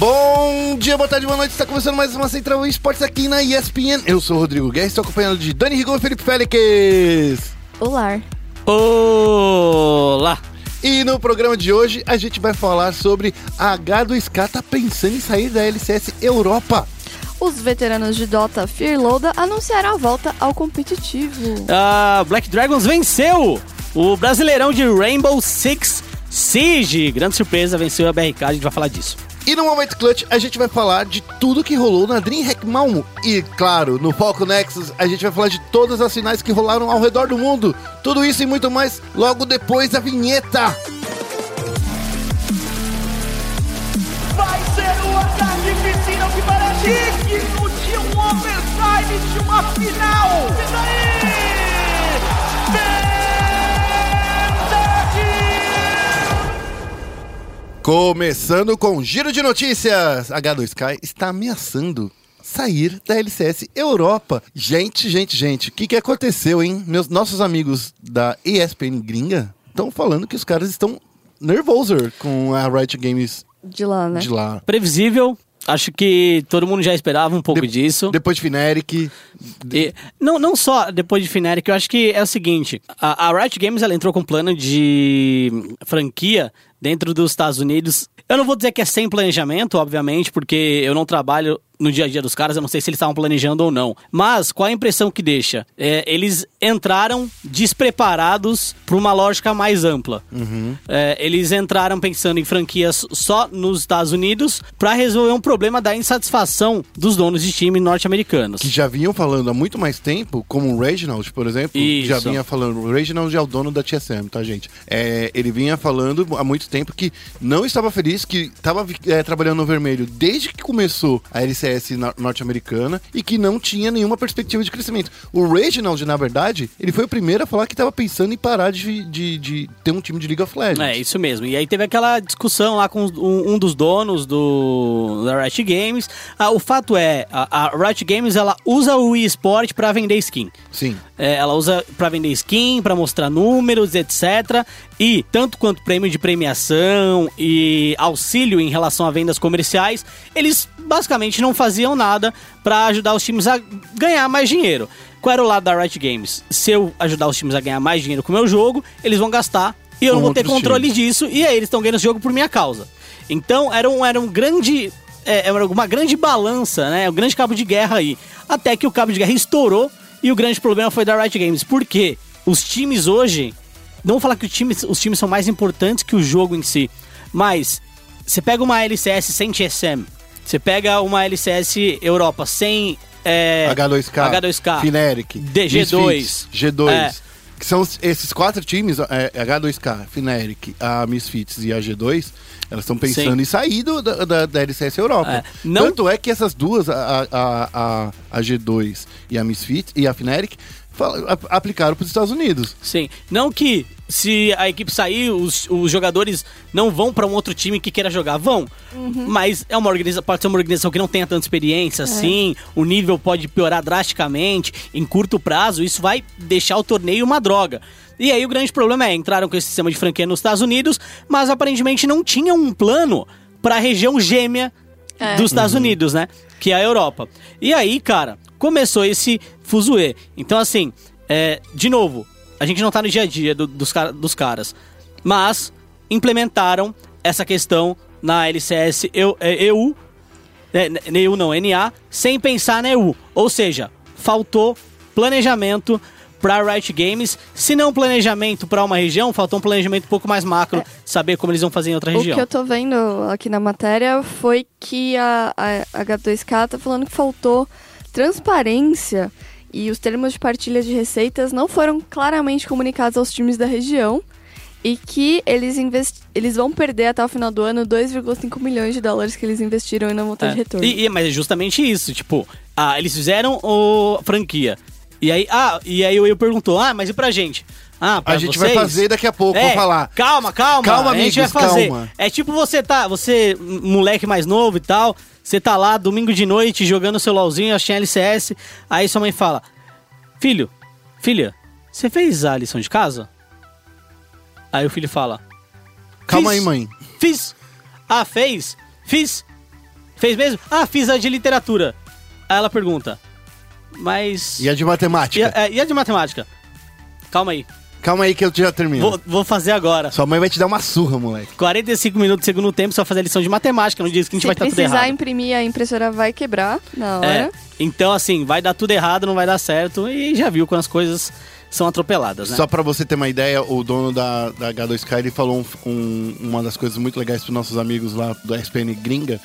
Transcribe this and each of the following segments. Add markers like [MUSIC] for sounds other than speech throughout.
Bom dia, boa tarde, boa noite. Está começando mais uma Central Esportes aqui na ESPN. Eu sou o Rodrigo Guerra, estou acompanhado de Dani Rigon e Felipe Félix. Olá. Olá! E no programa de hoje a gente vai falar sobre a H2K tá pensando em sair da LCS Europa. Os veteranos de Dota Fearloader anunciaram a volta ao competitivo. A Black Dragons venceu o Brasileirão de Rainbow Six Siege. Grande surpresa, venceu a BRK, a gente vai falar disso. E no Momento Clutch a gente vai falar de tudo que rolou na DreamHack Malmo. E claro, no Foco Nexus a gente vai falar de todas as finais que rolaram ao redor do mundo. Tudo isso e muito mais logo depois da vinheta. Vai ser um ataque piscina que parece digno de um overtime de uma final. E daí? Começando com giro de notícias. H2K está ameaçando sair da LCS Europa. Gente, gente, gente, o que, que aconteceu, hein? Meus, nossos amigos da ESPN gringa estão falando que os caras estão nervosos com a Riot Games De lá, né? de lá. Previsível, acho que todo mundo já esperava um pouco De- disso. Depois de Fnatic. E- não, não só depois de Fnatic, eu acho que é o seguinte: a, a Riot Games ela entrou com um plano de franquia dentro dos Estados Unidos. Eu não vou dizer que é sem planejamento, obviamente, porque eu não trabalho no dia a dia dos caras, eu não sei se eles estavam planejando ou não. Mas qual a impressão que deixa? É, eles entraram despreparados para uma lógica mais ampla. É, eles entraram pensando em franquias só nos Estados Unidos para resolver um problema da insatisfação dos donos de time norte-americanos. Que já vinham falando há muito mais tempo, como o Reginald, por exemplo, Isso. já vinha falando. O Reginald é o dono da TSM, tá, gente? É, ele vinha falando há muito tempo que não estava feliz, que estava é, trabalhando no vermelho desde que começou a LCS no- norte-americana e que não tinha nenhuma perspectiva de crescimento. O Reginald, na verdade, ele foi o primeiro a falar que estava pensando em parar de, de, de ter um time de League of Legends. É, isso mesmo. E aí teve aquela discussão lá com um, um dos donos do da Riot Games. Ah, o fato é, a, a Riot Games ela usa o eSport pra vender skin. Sim. É, ela usa pra vender skin, pra mostrar números, etc. E tanto quanto prêmio de premiação e auxílio em relação a vendas comerciais, eles basicamente não faziam nada pra ajudar os times a ganhar mais dinheiro. Qual era o lado da Riot Games? Se eu ajudar os times a ganhar mais dinheiro com o meu jogo, eles vão gastar e eu Com não vou ter controle disso. E aí eles estão ganhando esse jogo por minha causa. Então era um, era um grande. É, era uma grande balança, né? Um grande cabo de guerra aí. Até que o cabo de guerra estourou e o grande problema foi da Riot Games. Por quê? Os times hoje. Não vou falar que os times, os times são mais importantes que o jogo em si. Mas você pega uma LCS sem TSM. Você pega uma LCS Europa sem. é, H2K, H2K. Fnatic, DG2. Misfits, G2. É. Que são esses quatro times, é, H2K, Fnatic, a Misfits e a G2, elas estão pensando Sim. em sair do- da, da, da LCS Europa. É. Não- Tanto é que essas duas, a, a, a, a G2 e a Misfits e a a- aplicaram para os Estados Unidos. Sim. Não que se a equipe sair, os, os jogadores não vão pra um outro time que queira jogar. Vão. Mas é uma organização, pode ser uma organização que não tenha tanta experiência assim. O nível pode piorar drasticamente em curto prazo. Isso vai deixar o torneio uma droga. E aí o grande problema é, entraram com esse sistema de franquia nos Estados Unidos, mas aparentemente não tinham um plano pra região gêmea É. dos Estados Unidos, né? Que é a Europa. E aí, cara, começou esse fuzuê. Então, assim, é, de novo, a gente não tá no dia a dia do- dos, dos caras. Mas implementaram essa questão na LCS EU, é, EU né, EU não, NA, sem pensar na EU. Ou seja, faltou planejamento pra Riot Games. Se não planejamento pra uma região, faltou um planejamento um pouco mais macro, saber como eles vão fazer em outra O região. que eu tô vendo aqui na matéria foi que a, a H2K tá falando que faltou transparência e os termos de partilha de receitas não foram claramente comunicados aos times da região e que eles, invest... eles vão perder até o final do ano 2,5 milhões de dólares que eles investiram e não vão ter É. de retorno. E, e- mas é justamente isso, tipo, ah, eles fizeram o franquia. E aí, ah, e aí o Will perguntou: "Ah, mas e pra gente?" Ah, A gente vai vocês? fazer daqui a pouco, É, vou falar. Calma, calma. Calma, a gente vai amigos, fazer. calma. É tipo você tá, você, moleque mais novo e tal, você tá lá domingo de noite jogando seu LOLzinho, achando LCS, aí sua mãe fala: "Filho, filha, você fez a lição de casa?" Aí o filho fala: Calma aí, mãe. Fiz. Ah, fez? Fiz. Fez mesmo? Ah, fiz a de literatura. Aí ela pergunta, mas... E a de matemática? E a, é, e a de matemática? Calma aí. Calma aí que eu já termino. Vou, vou fazer agora. Sua mãe vai te dar uma surra, moleque. 45 minutos do segundo tempo, vai fazer a lição de matemática. Não diz que a gente Se vai estar tudo precisar errado. imprimir, a impressora vai quebrar na hora. É. Então, assim, vai dar tudo errado, não vai dar certo. E já viu quando as coisas são atropeladas, né? Só pra você ter uma ideia, o dono da, da H2K ele falou um- um- uma das coisas muito legais pros nossos amigos lá do SPN Gringa,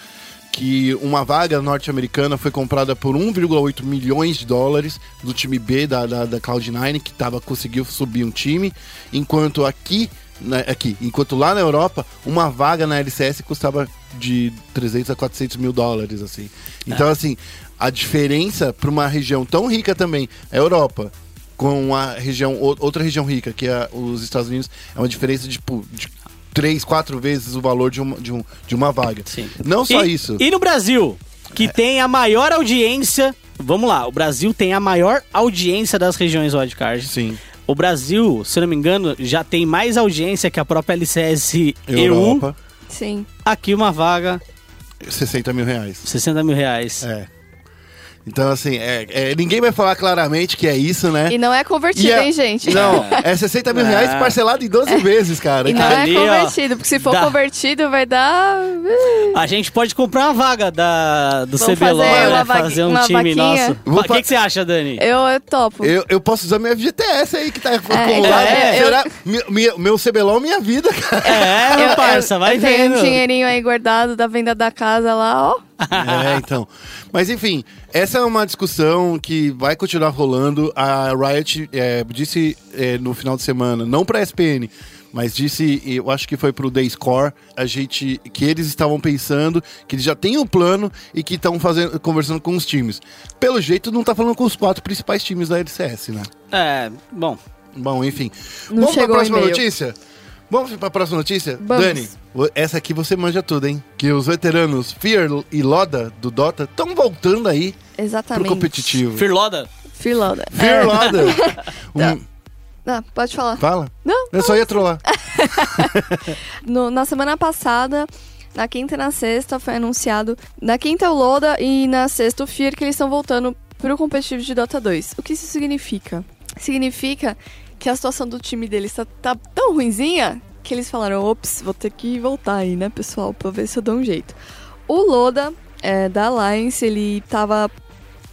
que uma vaga norte-americana foi comprada por 1,8 milhões de dólares do time B da, da, da Cloud9, que tava, conseguiu subir um time, enquanto aqui, né, aqui, enquanto lá na Europa, uma vaga na LCS custava de 300 a 400 mil dólares, assim. Então, assim, a diferença para uma região tão rica também, a Europa, com a região, outra região rica, que é os Estados Unidos, é uma diferença de, tipo, de três, quatro vezes o valor de uma, de um, de uma vaga. Sim. Não só E- isso. E no Brasil, que tem a maior audiência. Vamos lá, o Brasil tem a maior audiência das regiões wildcard. Sim. O Brasil, se eu não me engano, já tem mais audiência que a própria LCS EU. Europa, Sim. Aqui uma vaga, 60 mil reais. 60 mil reais. É. Então, assim, é, é, ninguém vai falar claramente que é isso, né? E não é convertido, é- hein, gente? Não, [LAUGHS] é 60 mil reais É. parcelado em 12 vezes, cara. E não Ali, é ó, convertido, porque se for dá. convertido vai dar. A gente pode comprar uma vaga da, do Vamos CBLOL, fazer né? Fazer um time vaquinha? nosso. O que, que você acha, Dani? Eu, eu topo. Eu, eu posso usar minha FGTS aí que tá acumulada. é, eu- Será? Mi- minha- meu CBLOL, minha vida, cara. É, meu Eu- parça, vai eu tenho vendo. um dinheirinho aí guardado da venda da casa lá, ó. É, então. Mas enfim, essa é uma discussão que vai continuar rolando. A Riot é, disse é, no final de semana, não pra SPN, mas disse, eu acho que foi pro Day Score, a gente, que eles estavam pensando, que eles já têm um plano e que estão fazendo, conversando com os times. Pelo jeito, não tá falando com os quatro principais times da LCS, né? É, bom. Bom, enfim. Não Vamos pra chegou o próxima notícia? Vamos pra próxima notícia? Vamos. Dani, essa aqui você manja tudo, hein? Que os veteranos Fear e Loda do Dota estão voltando aí pro Exatamente. competitivo. Firloda. Firloda. Fear É. Loda. [LAUGHS] Tá. Um- Ah, pode falar. Fala. Não, Eu só ia trollar. [LAUGHS] No- na semana passada, na quinta e na sexta, foi anunciado. Na quinta, o Loda e na sexta, o Fear, que eles estão voltando pro competitivo de Dota 2. O que isso significa? Significa que a situação do time deles tá, tá tão ruinzinha que eles falaram: ops, vou ter que voltar aí, né, pessoal, pra ver se eu dou um jeito. O Loda, é, da Alliance, ele tava,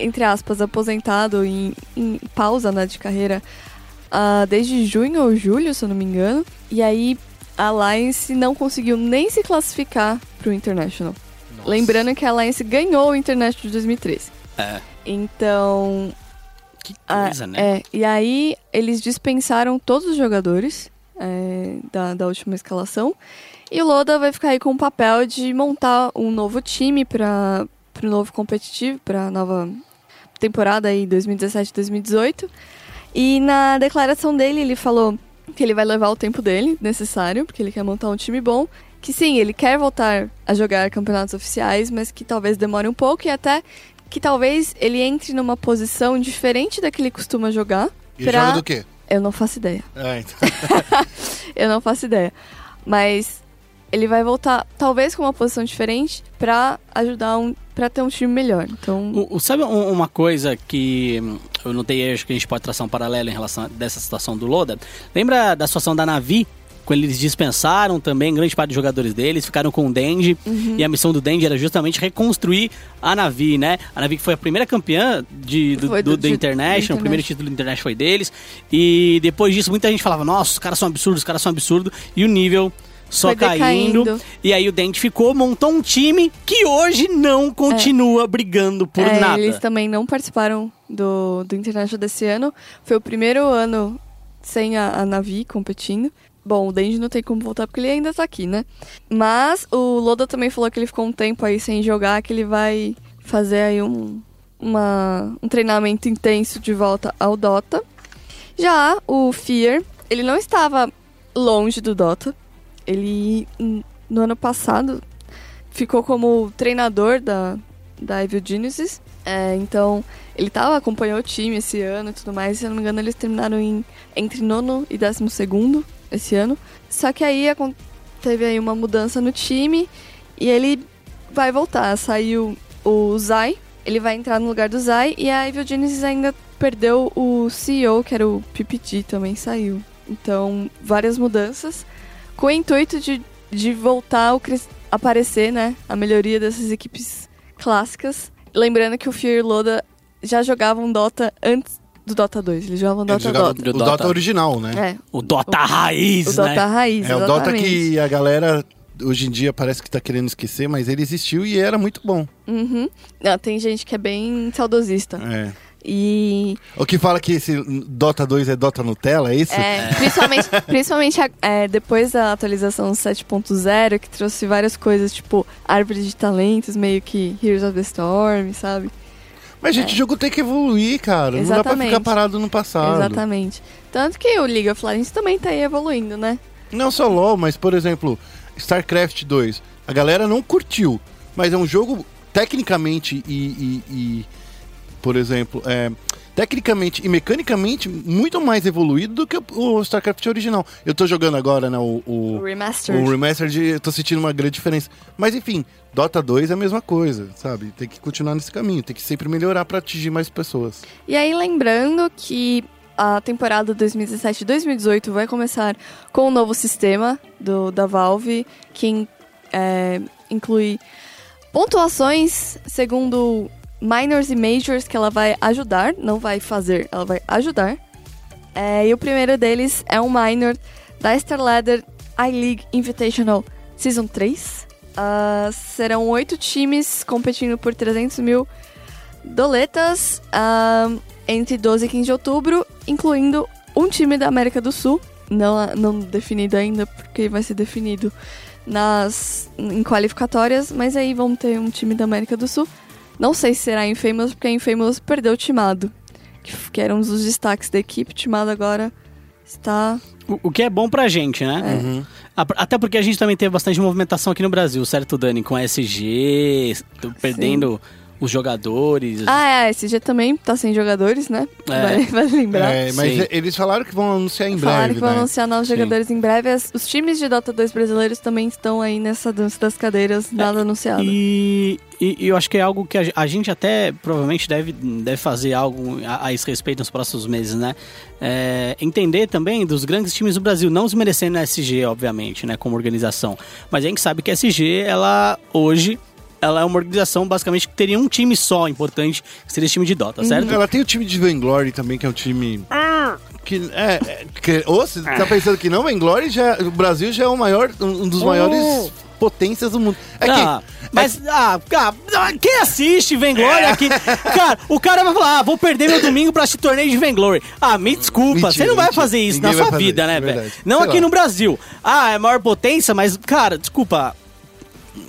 entre aspas, aposentado em, em pausa né, de carreira ah, desde junho ou julho, se eu não me engano. E aí a Alliance não conseguiu nem se classificar pro International. Lembrando que a Alliance ganhou o International de 2013. É. Então, Que ah, coisa, né? é, e aí eles dispensaram todos os jogadores é, da, da última escalação. E o Loda vai ficar aí com o papel de montar um novo time para o novo competitivo, para a nova temporada aí 2017-2018. E na declaração dele, ele falou que ele vai levar o tempo dele necessário, porque ele quer montar um time bom. Que sim, ele quer voltar a jogar campeonatos oficiais, mas que talvez demore um pouco e até que talvez ele entre numa posição diferente da que ele costuma jogar. E pra- joga do quê? Eu não faço ideia. É, então. [LAUGHS] Eu não faço ideia. Mas ele vai voltar, talvez com uma posição diferente, pra ajudar um. para ter um time melhor. Então. O- sabe um- uma coisa que hum, eu notei, acho que a gente pode traçar um paralelo em relação a dessa situação do Loda? Lembra da situação da Navi? Eles dispensaram também grande parte dos jogadores deles, ficaram com o Dendi. Uhum. E a missão do Dendi era justamente reconstruir a Navi, né? A Navi que foi a primeira campeã de, do, do, do- International, o primeiro título do International foi deles. E depois disso, muita gente falava: nossa, os caras são absurdos, os caras são absurdos. E o nível só caindo. E aí o Dendi ficou, montou um time que hoje não continua brigando por é, nada. Eles também não participaram do, do International desse ano. Foi o primeiro ano sem a, a Navi competindo. Bom, o Denji não tem como voltar porque ele ainda tá aqui, né? Mas o Loda também falou que ele ficou um tempo aí sem jogar, que ele vai fazer aí um, uma, um treinamento intenso de volta ao Dota. Já o Fear, ele não estava longe do Dota. Ele, n- no ano passado, ficou como treinador da, da Evil Genesis. É, então, ele tava, acompanhou o time esse ano e tudo mais. Se eu não me engano, eles terminaram em, entre nono e décimo segundo esse ano. Só que aí teve aí uma mudança no time e ele vai voltar. Saiu o Zai, ele vai entrar no lugar do Zai, e a Evil Genesis ainda perdeu o CEO, que era o PPG, também saiu. Então, várias mudanças, com o intuito de, de voltar a aparecer, né, a melhoria dessas equipes clássicas. Lembrando que o Fear e Loda já jogavam Dota antes do Dota 2, eles jogavam Ele Dota jogava Dota. o Do Dota, Dota. original, né? É, O Dota Raiz, o Dota né? Raiz, É o Dota que a galera hoje em dia parece que tá querendo esquecer, mas ele existiu e era muito bom. Uhum. Não, tem gente que é bem saudosista. É. E O que fala que esse Dota 2 é Dota Nutella, é isso? é, principalmente, [LAUGHS] principalmente é, depois da atualização 7.0, que trouxe várias coisas, tipo árvore de talentos, meio que Heroes of the Storm, sabe? Mas, gente, o jogo tem que evoluir, cara. Não dá pra Exatamente. ficar parado no passado. Exatamente. Tanto que o League of Legends também tá aí evoluindo, né? Não só LoL, mas, por exemplo, StarCraft 2. A galera não curtiu, mas é um jogo tecnicamente e, e- e, por exemplo, é, tecnicamente e mecanicamente muito mais evoluído do que o- o StarCraft original. Eu tô jogando agora, né, o, o, O Remastered. o Remastered, eu tô sentindo uma grande diferença. Mas enfim, Dota 2 é a mesma coisa, sabe? Tem que continuar nesse caminho, tem que sempre melhorar pra atingir mais pessoas. E aí, lembrando que a temporada 2017-2018 vai começar com um novo sistema do, da Valve, que é, inclui pontuações segundo minors e majors, que ela vai ajudar, não vai fazer, ela vai ajudar. É, e o primeiro deles é um minor da StarLadder I-League Invitational Season 3. Ah, serão oito times competindo por 300 mil doletas ah, entre 12 e 15 de outubro, incluindo um time da América do Sul, não, não definido ainda, porque vai ser definido nas em qualificatórias, mas aí vamos ter um time da América do Sul. Não sei se será a Infamous, porque a Infamous perdeu o Timado, que, que era um dos destaques da equipe. O Timado agora está... O, o que é bom pra gente, né? Uhum. A- Até porque a gente também teve bastante movimentação aqui no Brasil, certo, Dani? Com a SG, perdendo os jogadores. Ah, é, a SG também tá sem jogadores, né? É. Vale, [LAUGHS] vale lembrar. É, mas Sim. eles falaram que vão anunciar em Falaram breve, que vão né? anunciar novos Sim. jogadores em breve. As- os times de Dota 2 brasileiros também estão aí nessa dança das cadeiras, nada anunciado. E, e- e eu acho que é algo que a, a gente até provavelmente deve, deve fazer algo a, a esse respeito nos próximos meses, né? É, entender também dos grandes times do Brasil, não desmerecendo a SG, obviamente, né? Como organização. Mas a gente sabe que a SG, ela hoje. Ela é uma organização basicamente que teria um time só importante, que seria esse time de Dota, certo? Ela tem o time de Vainglory também, que é um time. Que, é, é, que, ou você tá pensando que não, Vainglory já. O Brasil já é o maior, um dos maiores potências do mundo. É Ah, que. mas, ah, cara, quem assiste Venglory aqui? Cara, o cara vai falar, ah, vou perder meu domingo pra assistir torneio de Venglory. Ah, me desculpa, Mentira, você não vai mentira. fazer isso Ninguém na vai sua vida, isso, né, é velho? Não Sei aqui lá. no Brasil. Ah, é a maior potência, mas, cara, desculpa.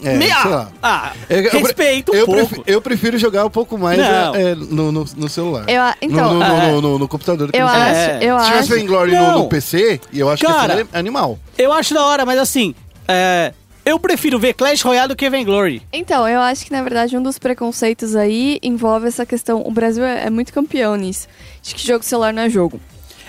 É, me- ah, lá. ah, Eu- eu pre- respeita um eu pouco. prefiro, eu prefiro jogar um pouco mais é, é, no, no, no celular. Eu então, no, no, É. no, no- no computador. que eu acho. É. eu Se tivesse. Vainglory no, no PC, eu acho Cara. que seria animal. Eu acho da hora, mas assim, é, eu prefiro ver Clash Royale do que Venglory. Então, eu acho que na verdade um dos preconceitos aí envolve essa questão. O Brasil é, é muito campeão nisso. De que jogo celular não é jogo.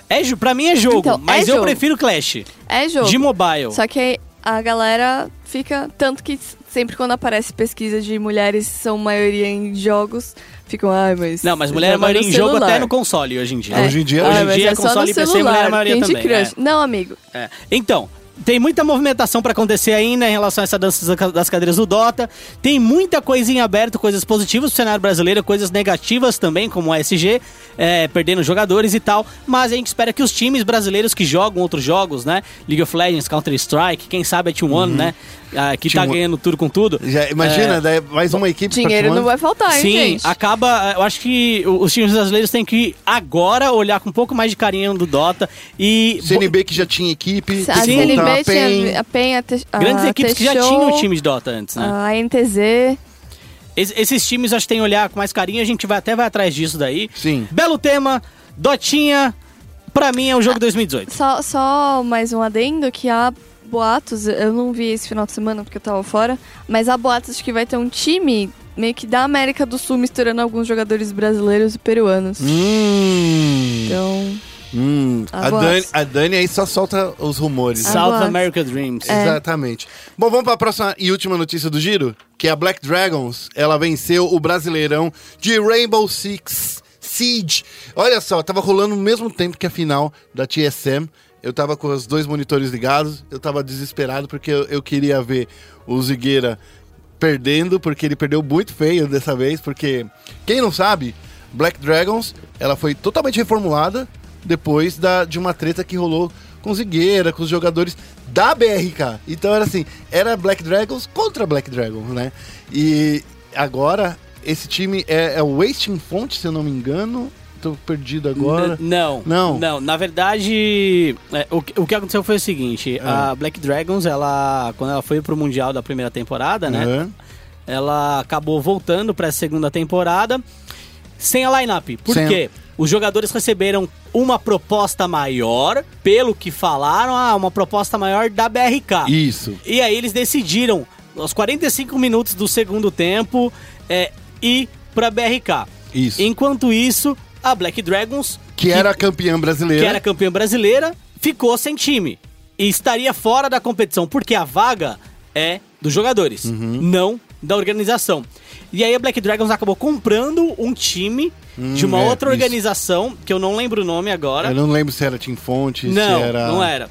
É, pra mim é jogo, Então, mas é eu jogo. prefiro Clash. É jogo. De mobile. Só que a galera fica. Tanto que sempre quando aparece pesquisa de mulheres são maioria em jogos, ficam, ai, mas. Não, mas mulher é maioria em jogo celular." até no console hoje em dia. Hoje em dia- Ah, hoje em dia é só console no e PC, celular, mulher é maioria Candy também, Crush. Não, amigo. É. Então, tem muita movimentação pra acontecer ainda em relação a essa dança das cadeiras do Dota. Tem muita coisa em aberto, coisas positivas pro cenário brasileiro, coisas negativas também, como a SG, é, perdendo jogadores e tal. Mas a gente espera que os times brasileiros que jogam outros jogos, né? League of Legends, Counter-Strike, quem sabe a T1, né? ah, que tá T1. ganhando tudo com tudo. Já, imagina, daí mais uma equipe Dinheiro T1. não vai faltar, hein, Sim, gente? acaba. Eu acho que o- os times brasileiros têm que agora olhar com um pouco mais de carinho do Dota e. CNB que já tinha equipe. A CNB voltar, a PEN. tinha a PEN, a, T- a Grandes equipes que já tinham time de Dota antes, né? A NTZ. Es- esses times acho que tem que olhar com mais carinho, a gente vai até vai atrás disso daí. Sim. Belo tema, Dotinha, pra mim é o jogo 2018. Só, só mais um adendo que há boatos, eu não vi esse final de semana porque eu tava fora, mas há boatos de que vai ter um time meio que da América do Sul misturando alguns jogadores brasileiros e peruanos. Hum. Então, Hum, a. Dani, a Dani aí só solta os rumores. South boatos. America Dreams. É. Exatamente. Bom, vamos para a próxima e última notícia do giro, que é a Black Dragons. Ela venceu o Brasileirão de Rainbow Six Siege. Olha só, tava rolando no mesmo tempo que a final da TSM. Eu tava com os dois monitores ligados, eu tava desesperado porque eu, eu queria ver o Zigueira perdendo, porque ele perdeu muito feio dessa vez, porque quem não sabe, Black Dragons, ela foi totalmente reformulada depois da, de uma treta que rolou com Zigueira, com os jogadores da BRK. Então era assim, era Black Dragons contra Black Dragons, né? E agora esse time é, é o Wasting Font, se eu não me engano. Tô perdido agora. N- Não, Não. não. Na verdade, é, o, que- o que aconteceu foi o seguinte: Ah. a Black Dragons, ela, quando ela foi pro Mundial da primeira temporada, né? Ela acabou voltando pra segunda temporada sem a lineup. Por Sem a- quê? Os jogadores receberam uma proposta maior, pelo que falaram, ah, uma proposta maior da BRK. Isso. E aí eles decidiram, aos 45 minutos do segundo tempo, é, ir pra BRK. Isso. Enquanto isso, a Black Dragons, Que era a campeã brasileira. que era campeã brasileira, ficou sem time. E estaria fora da competição, porque a vaga é dos jogadores, Uhum. não da organização. E aí a Black Dragons acabou comprando um time de uma é, outra isso. organização, que eu não lembro o nome agora. Eu não lembro se era Team Fonte, não, se era. não era.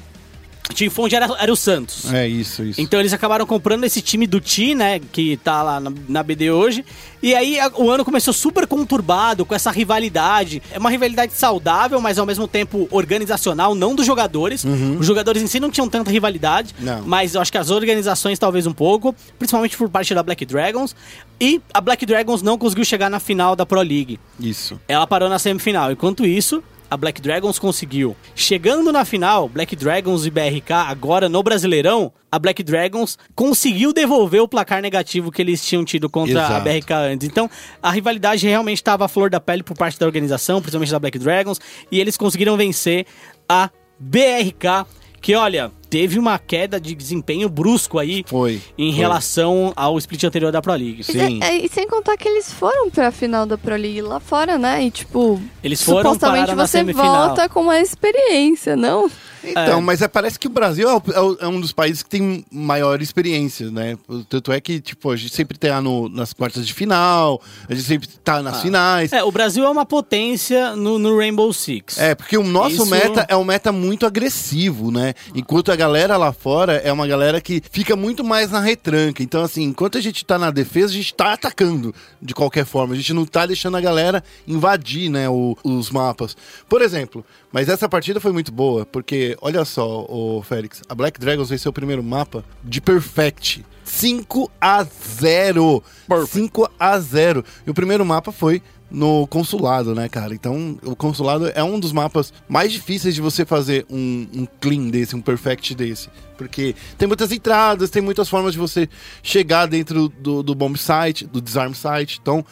Team Fonte era, era o Santos. É isso, isso. Então eles acabaram comprando esse time do Ti, né? Que tá lá na, na BD hoje. E aí a- o ano começou super conturbado com essa rivalidade. É uma rivalidade saudável, mas ao mesmo tempo organizacional, não dos jogadores. Os jogadores em si não tinham tanta rivalidade. Não. Mas eu acho que as organizações talvez um pouco, principalmente por parte da Black Dragons. E a Black Dragons não conseguiu chegar na final da Pro League. Isso. Ela parou na semifinal. Enquanto isso, a Black Dragons conseguiu. Chegando na final, Black Dragons e BRK, agora no Brasileirão, a Black Dragons conseguiu devolver o placar negativo que eles tinham tido contra a Exato. BRK antes. Então, a rivalidade realmente estava à flor da pele por parte da organização, principalmente da Black Dragons, e eles conseguiram vencer a BRK, que olha, teve uma queda de desempenho brusco aí Foi. em Foi. relação ao split anterior da Pro League. E, Sim. é- e sem contar que eles foram pra final da Pro League lá fora, né? E tipo, Eles foram supostamente você volta com uma experiência, não? Então, É. mas é, parece que o Brasil é, é é um dos países que tem maior experiência, né? Tanto é que, tipo, a gente sempre tá no- nas quartas de final, a gente sempre tá nas finais. É, o Brasil é uma potência no, no Rainbow Six. É, porque o nosso Isso- meta é um meta muito agressivo, né? Enquanto a galera lá fora é uma galera que fica muito mais na retranca. Então, assim, enquanto a gente tá na defesa, a gente tá atacando de qualquer forma. A gente não tá deixando a galera invadir, né, o- os mapas. Por exemplo, mas essa partida foi muito boa, porque, olha só, o Félix, a Black Dragons venceu o primeiro mapa de Perfect. 5 a 0 5 a 0 E o primeiro mapa foi no consulado, né, cara? Então, o consulado é um dos mapas mais difíceis de você fazer um, um clean desse, um perfect desse. Porque tem muitas entradas, tem muitas formas de você chegar dentro do, do bomb site, do disarm site. Então,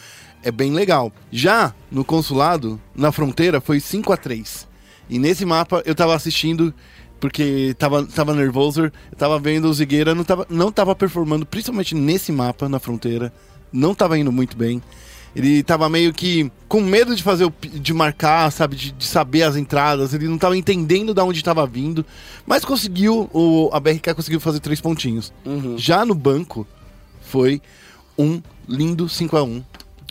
é bem legal. Já no consulado, na fronteira, foi 5 a 3 E nesse mapa, eu tava assistindo porque tava, tava nervoso, eu tava vendo o Zigueira, não tava, não tava performando, principalmente nesse mapa na fronteira, não tava indo muito bem. Ele tava meio que com medo de fazer o, de marcar, sabe, de, de saber as entradas, ele não tava entendendo de onde tava vindo, mas conseguiu, o, a BRK conseguiu fazer três pontinhos. Uhum. Já no banco, foi um lindo 5 a 1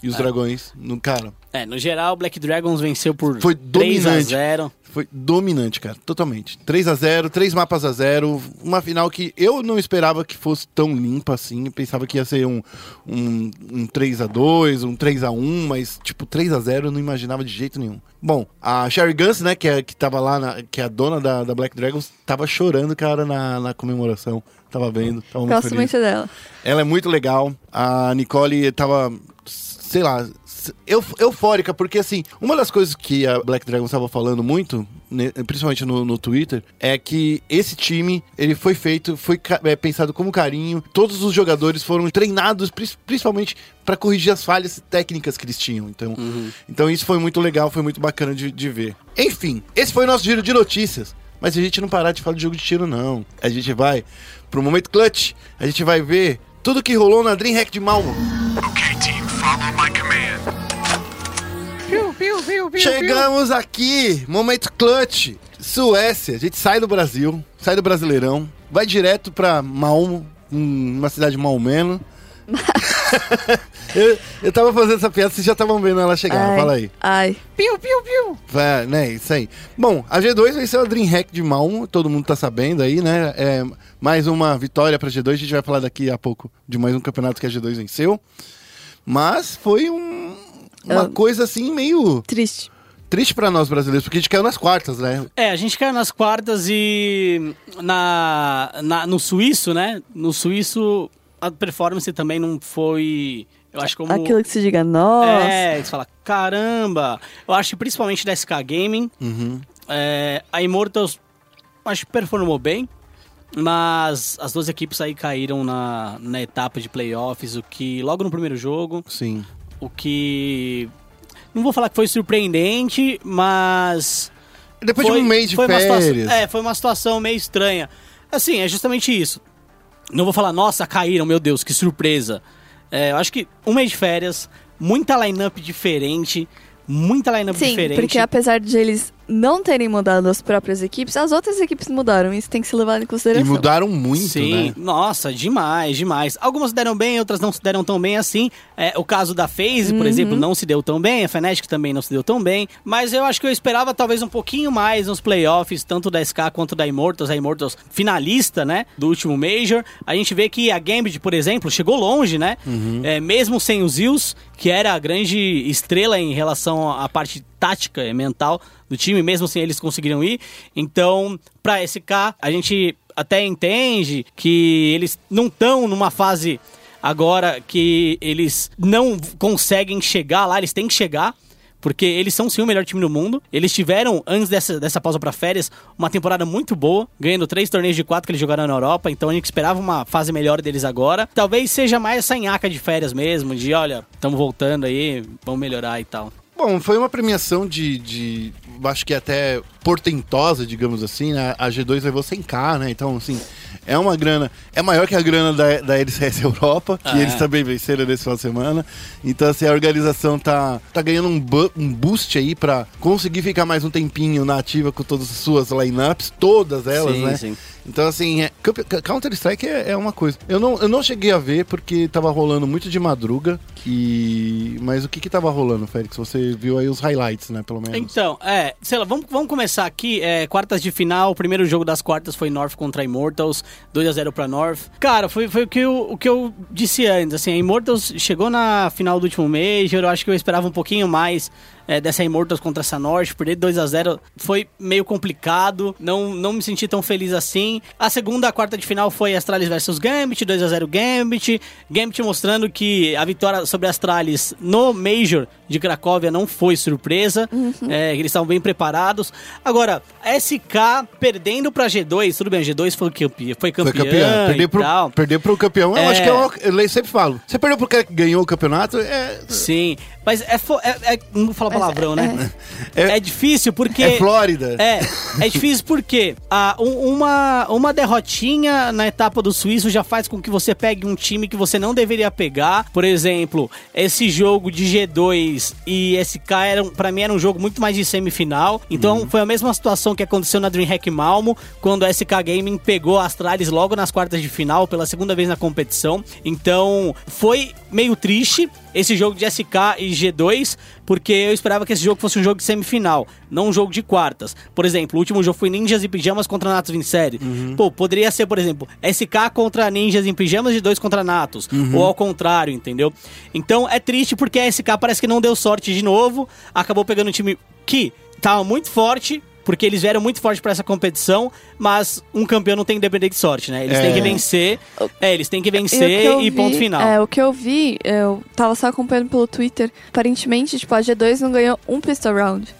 E os dragões, no cara, É, no geral, Black Dragons venceu por Foi 3 a dominante. 0 Foi dominante, cara, totalmente. 3 a 0 três mapas a 0 uma final que eu não esperava que fosse tão limpa assim. Eu pensava que ia ser um, um, um 3 a 2 um 3 a 1 mas tipo 3 a 0 eu não imaginava de jeito nenhum. Bom, a Sherry Guns, né, que, é, que tava lá, na- que é a dona da, da Black Dragons, tava chorando, cara, na, na comemoração. Tava vendo, tava muito Gosto feliz. muito dela. Ela é muito legal. A Nicole tava, sei lá, eu, eufórica, porque assim, uma das coisas que a Black Dragon estava falando muito, né, principalmente no, no Twitter, é que esse time, ele foi feito, foi é, pensado como carinho. Todos os jogadores foram treinados, principalmente para corrigir as falhas técnicas que eles tinham. Então, então isso foi muito legal, foi muito bacana de, de ver. Enfim, esse foi o nosso giro de notícias. Mas a gente não parar de falar de jogo de tiro, não. A gente vai pro momento clutch. A gente vai ver tudo que rolou na Dreamhack de Malmo. Chegamos aqui, momento clutch. Suécia, a gente sai do Brasil, sai do Brasileirão, vai direto pra Malmo, um- uma cidade malmeno. [LAUGHS] eu, eu tava fazendo essa piada, vocês já estavam vendo ela chegar, Ai, fala aí. Ai. Piu, piu, piu. É, né, isso aí. Bom, a G2 venceu a Dreamhack de Malmo, todo mundo tá sabendo aí, né? É, mais uma vitória pra G2, a gente vai falar daqui a pouco de mais um campeonato que a G2 venceu. Mas foi um- uma Eu- coisa assim meio Triste. triste pra nós brasileiros, porque a gente caiu nas quartas, né? É, a gente caiu nas quartas e na, na- no suíço, né? No suíço a performance também não foi, eu acho como Aquilo que se diga, nossa. É, você fala, caramba. Eu acho que principalmente da SK Gaming, Uhum. é, a Immortals acho que performou bem, mas as duas equipes aí caíram na, na etapa de playoffs, o que logo no primeiro jogo, Sim. O que não vou falar que foi surpreendente, mas Depois foi, de um mês de foi uma férias. situação, é, foi uma situação meio estranha. Assim, é justamente isso. Não vou falar, nossa, caíram, meu Deus, que surpresa. É, eu acho que um mês de férias, muita lineup diferente, muita lineup Sim, diferente. porque apesar de eles não terem mudado as próprias equipes, as outras equipes mudaram. Isso tem que ser levado em E consideração. mudaram muito, Sim, né? nossa, demais, demais. Algumas se deram bem, outras não se deram tão bem assim. É, o caso da FaZe, Uhum. por exemplo, não se deu tão bem, a Fnatic também não se deu tão bem. Mas eu acho que eu esperava talvez um pouquinho mais nos playoffs, tanto da SK quanto da Immortals. A Immortals finalista, né, do último Major. A gente vê que a Gambit, por exemplo, chegou longe, né? Uhum. É, mesmo sem os Zeus, que era a grande estrela em relação à parte tática e mental do time, mesmo sem eles conseguiram ir. Então, pra SK, a gente até entende que eles não estão numa fase agora que eles não conseguem chegar lá, eles têm que chegar. Porque eles são sim o melhor time do mundo. Eles tiveram, antes dessa, dessa pausa pra férias, uma temporada muito boa, ganhando três torneios de quatro que eles jogaram na Europa. Então a gente esperava uma fase melhor deles agora. Talvez seja mais essa nhaca de férias mesmo, de olha, estamos voltando aí, vamos melhorar e tal. Bom, foi uma premiação de, de. Acho que até portentosa, digamos assim. Né? A G2 levou 100k, né? Então, assim, é uma grana. É maior que a grana da, da LCS Europa, que Ah, eles é. também venceram nesse final de semana. Então, assim, a organização tá, tá ganhando um, bu- um boost aí pra conseguir ficar mais um tempinho na ativa com todas as suas lineups, todas elas, Sim, né? sim. Então, assim, é- Counter-Strike é, é uma coisa. Eu não, eu não cheguei a ver porque tava rolando muito de madruga. E. Mas o que que tava rolando, Félix? Você viu aí os highlights, né? Pelo menos. Então, é, sei lá, vamos, vamos começar aqui. É, quartas de final, o primeiro jogo das quartas foi North contra Immortals, 2 a 0 pra North. Cara, foi, foi o, que eu, o que eu disse antes, assim, a Immortals chegou na final do último Major, eu acho que eu esperava um pouquinho mais é, dessa Immortals contra essa North, perder 2 a 0 foi meio complicado, não, não me senti tão feliz assim. A segunda, a quarta de final foi Astralis versus Gambit, 2 a 0 Gambit, Gambit mostrando que a vitória sobre Astralis no Major de Cracóvia não foi surpresa, é, eles estavam bem preparados. Agora, SK perdendo pra G2, tudo bem, a G2 foi, campe- foi Foi campeã, campeão. Perder pro, tal. perder pro campeão, eu É. acho que é uma, eu sempre falo. Você perdeu pro cara que ganhou o campeonato, é, Sim, mas é, é- é- não vou falar Mas palavrão, né? é, É difícil porque. é Flórida. É, é difícil porque ah, um- uma, uma derrotinha na etapa do Suíço já faz com que você pegue um time que você não deveria pegar. Por exemplo, esse jogo de G2 e SK era, um- pra mim era um jogo muito mais de semifinal. Então foi a mesma situação que aconteceu na DreamHack Malmo, quando a SK Gaming pegou a Astralis logo nas quartas de final, pela segunda vez na competição. Então foi meio triste esse jogo de SK e G2, porque eu esperava que esse jogo fosse um jogo de semifinal, não um jogo de quartas. Por exemplo, o último jogo foi Ninjas e Pijamas contra Natos Vincere. Pô, poderia ser, por exemplo, SK contra Ninjas em Pijamas e 2 contra Natos. Ou ao contrário, entendeu? Então é triste porque a SK parece que não deu sorte de novo, acabou pegando um time que tava muito forte, porque eles vieram muito forte pra essa competição, mas um campeão não tem que depender de sorte, né? Eles É. têm que vencer, é, eles têm que E o que vencer e vi- ponto final. É, o que eu vi, eu tava só acompanhando pelo Twitter. Aparentemente, tipo, a G2 não ganhou um pistol round.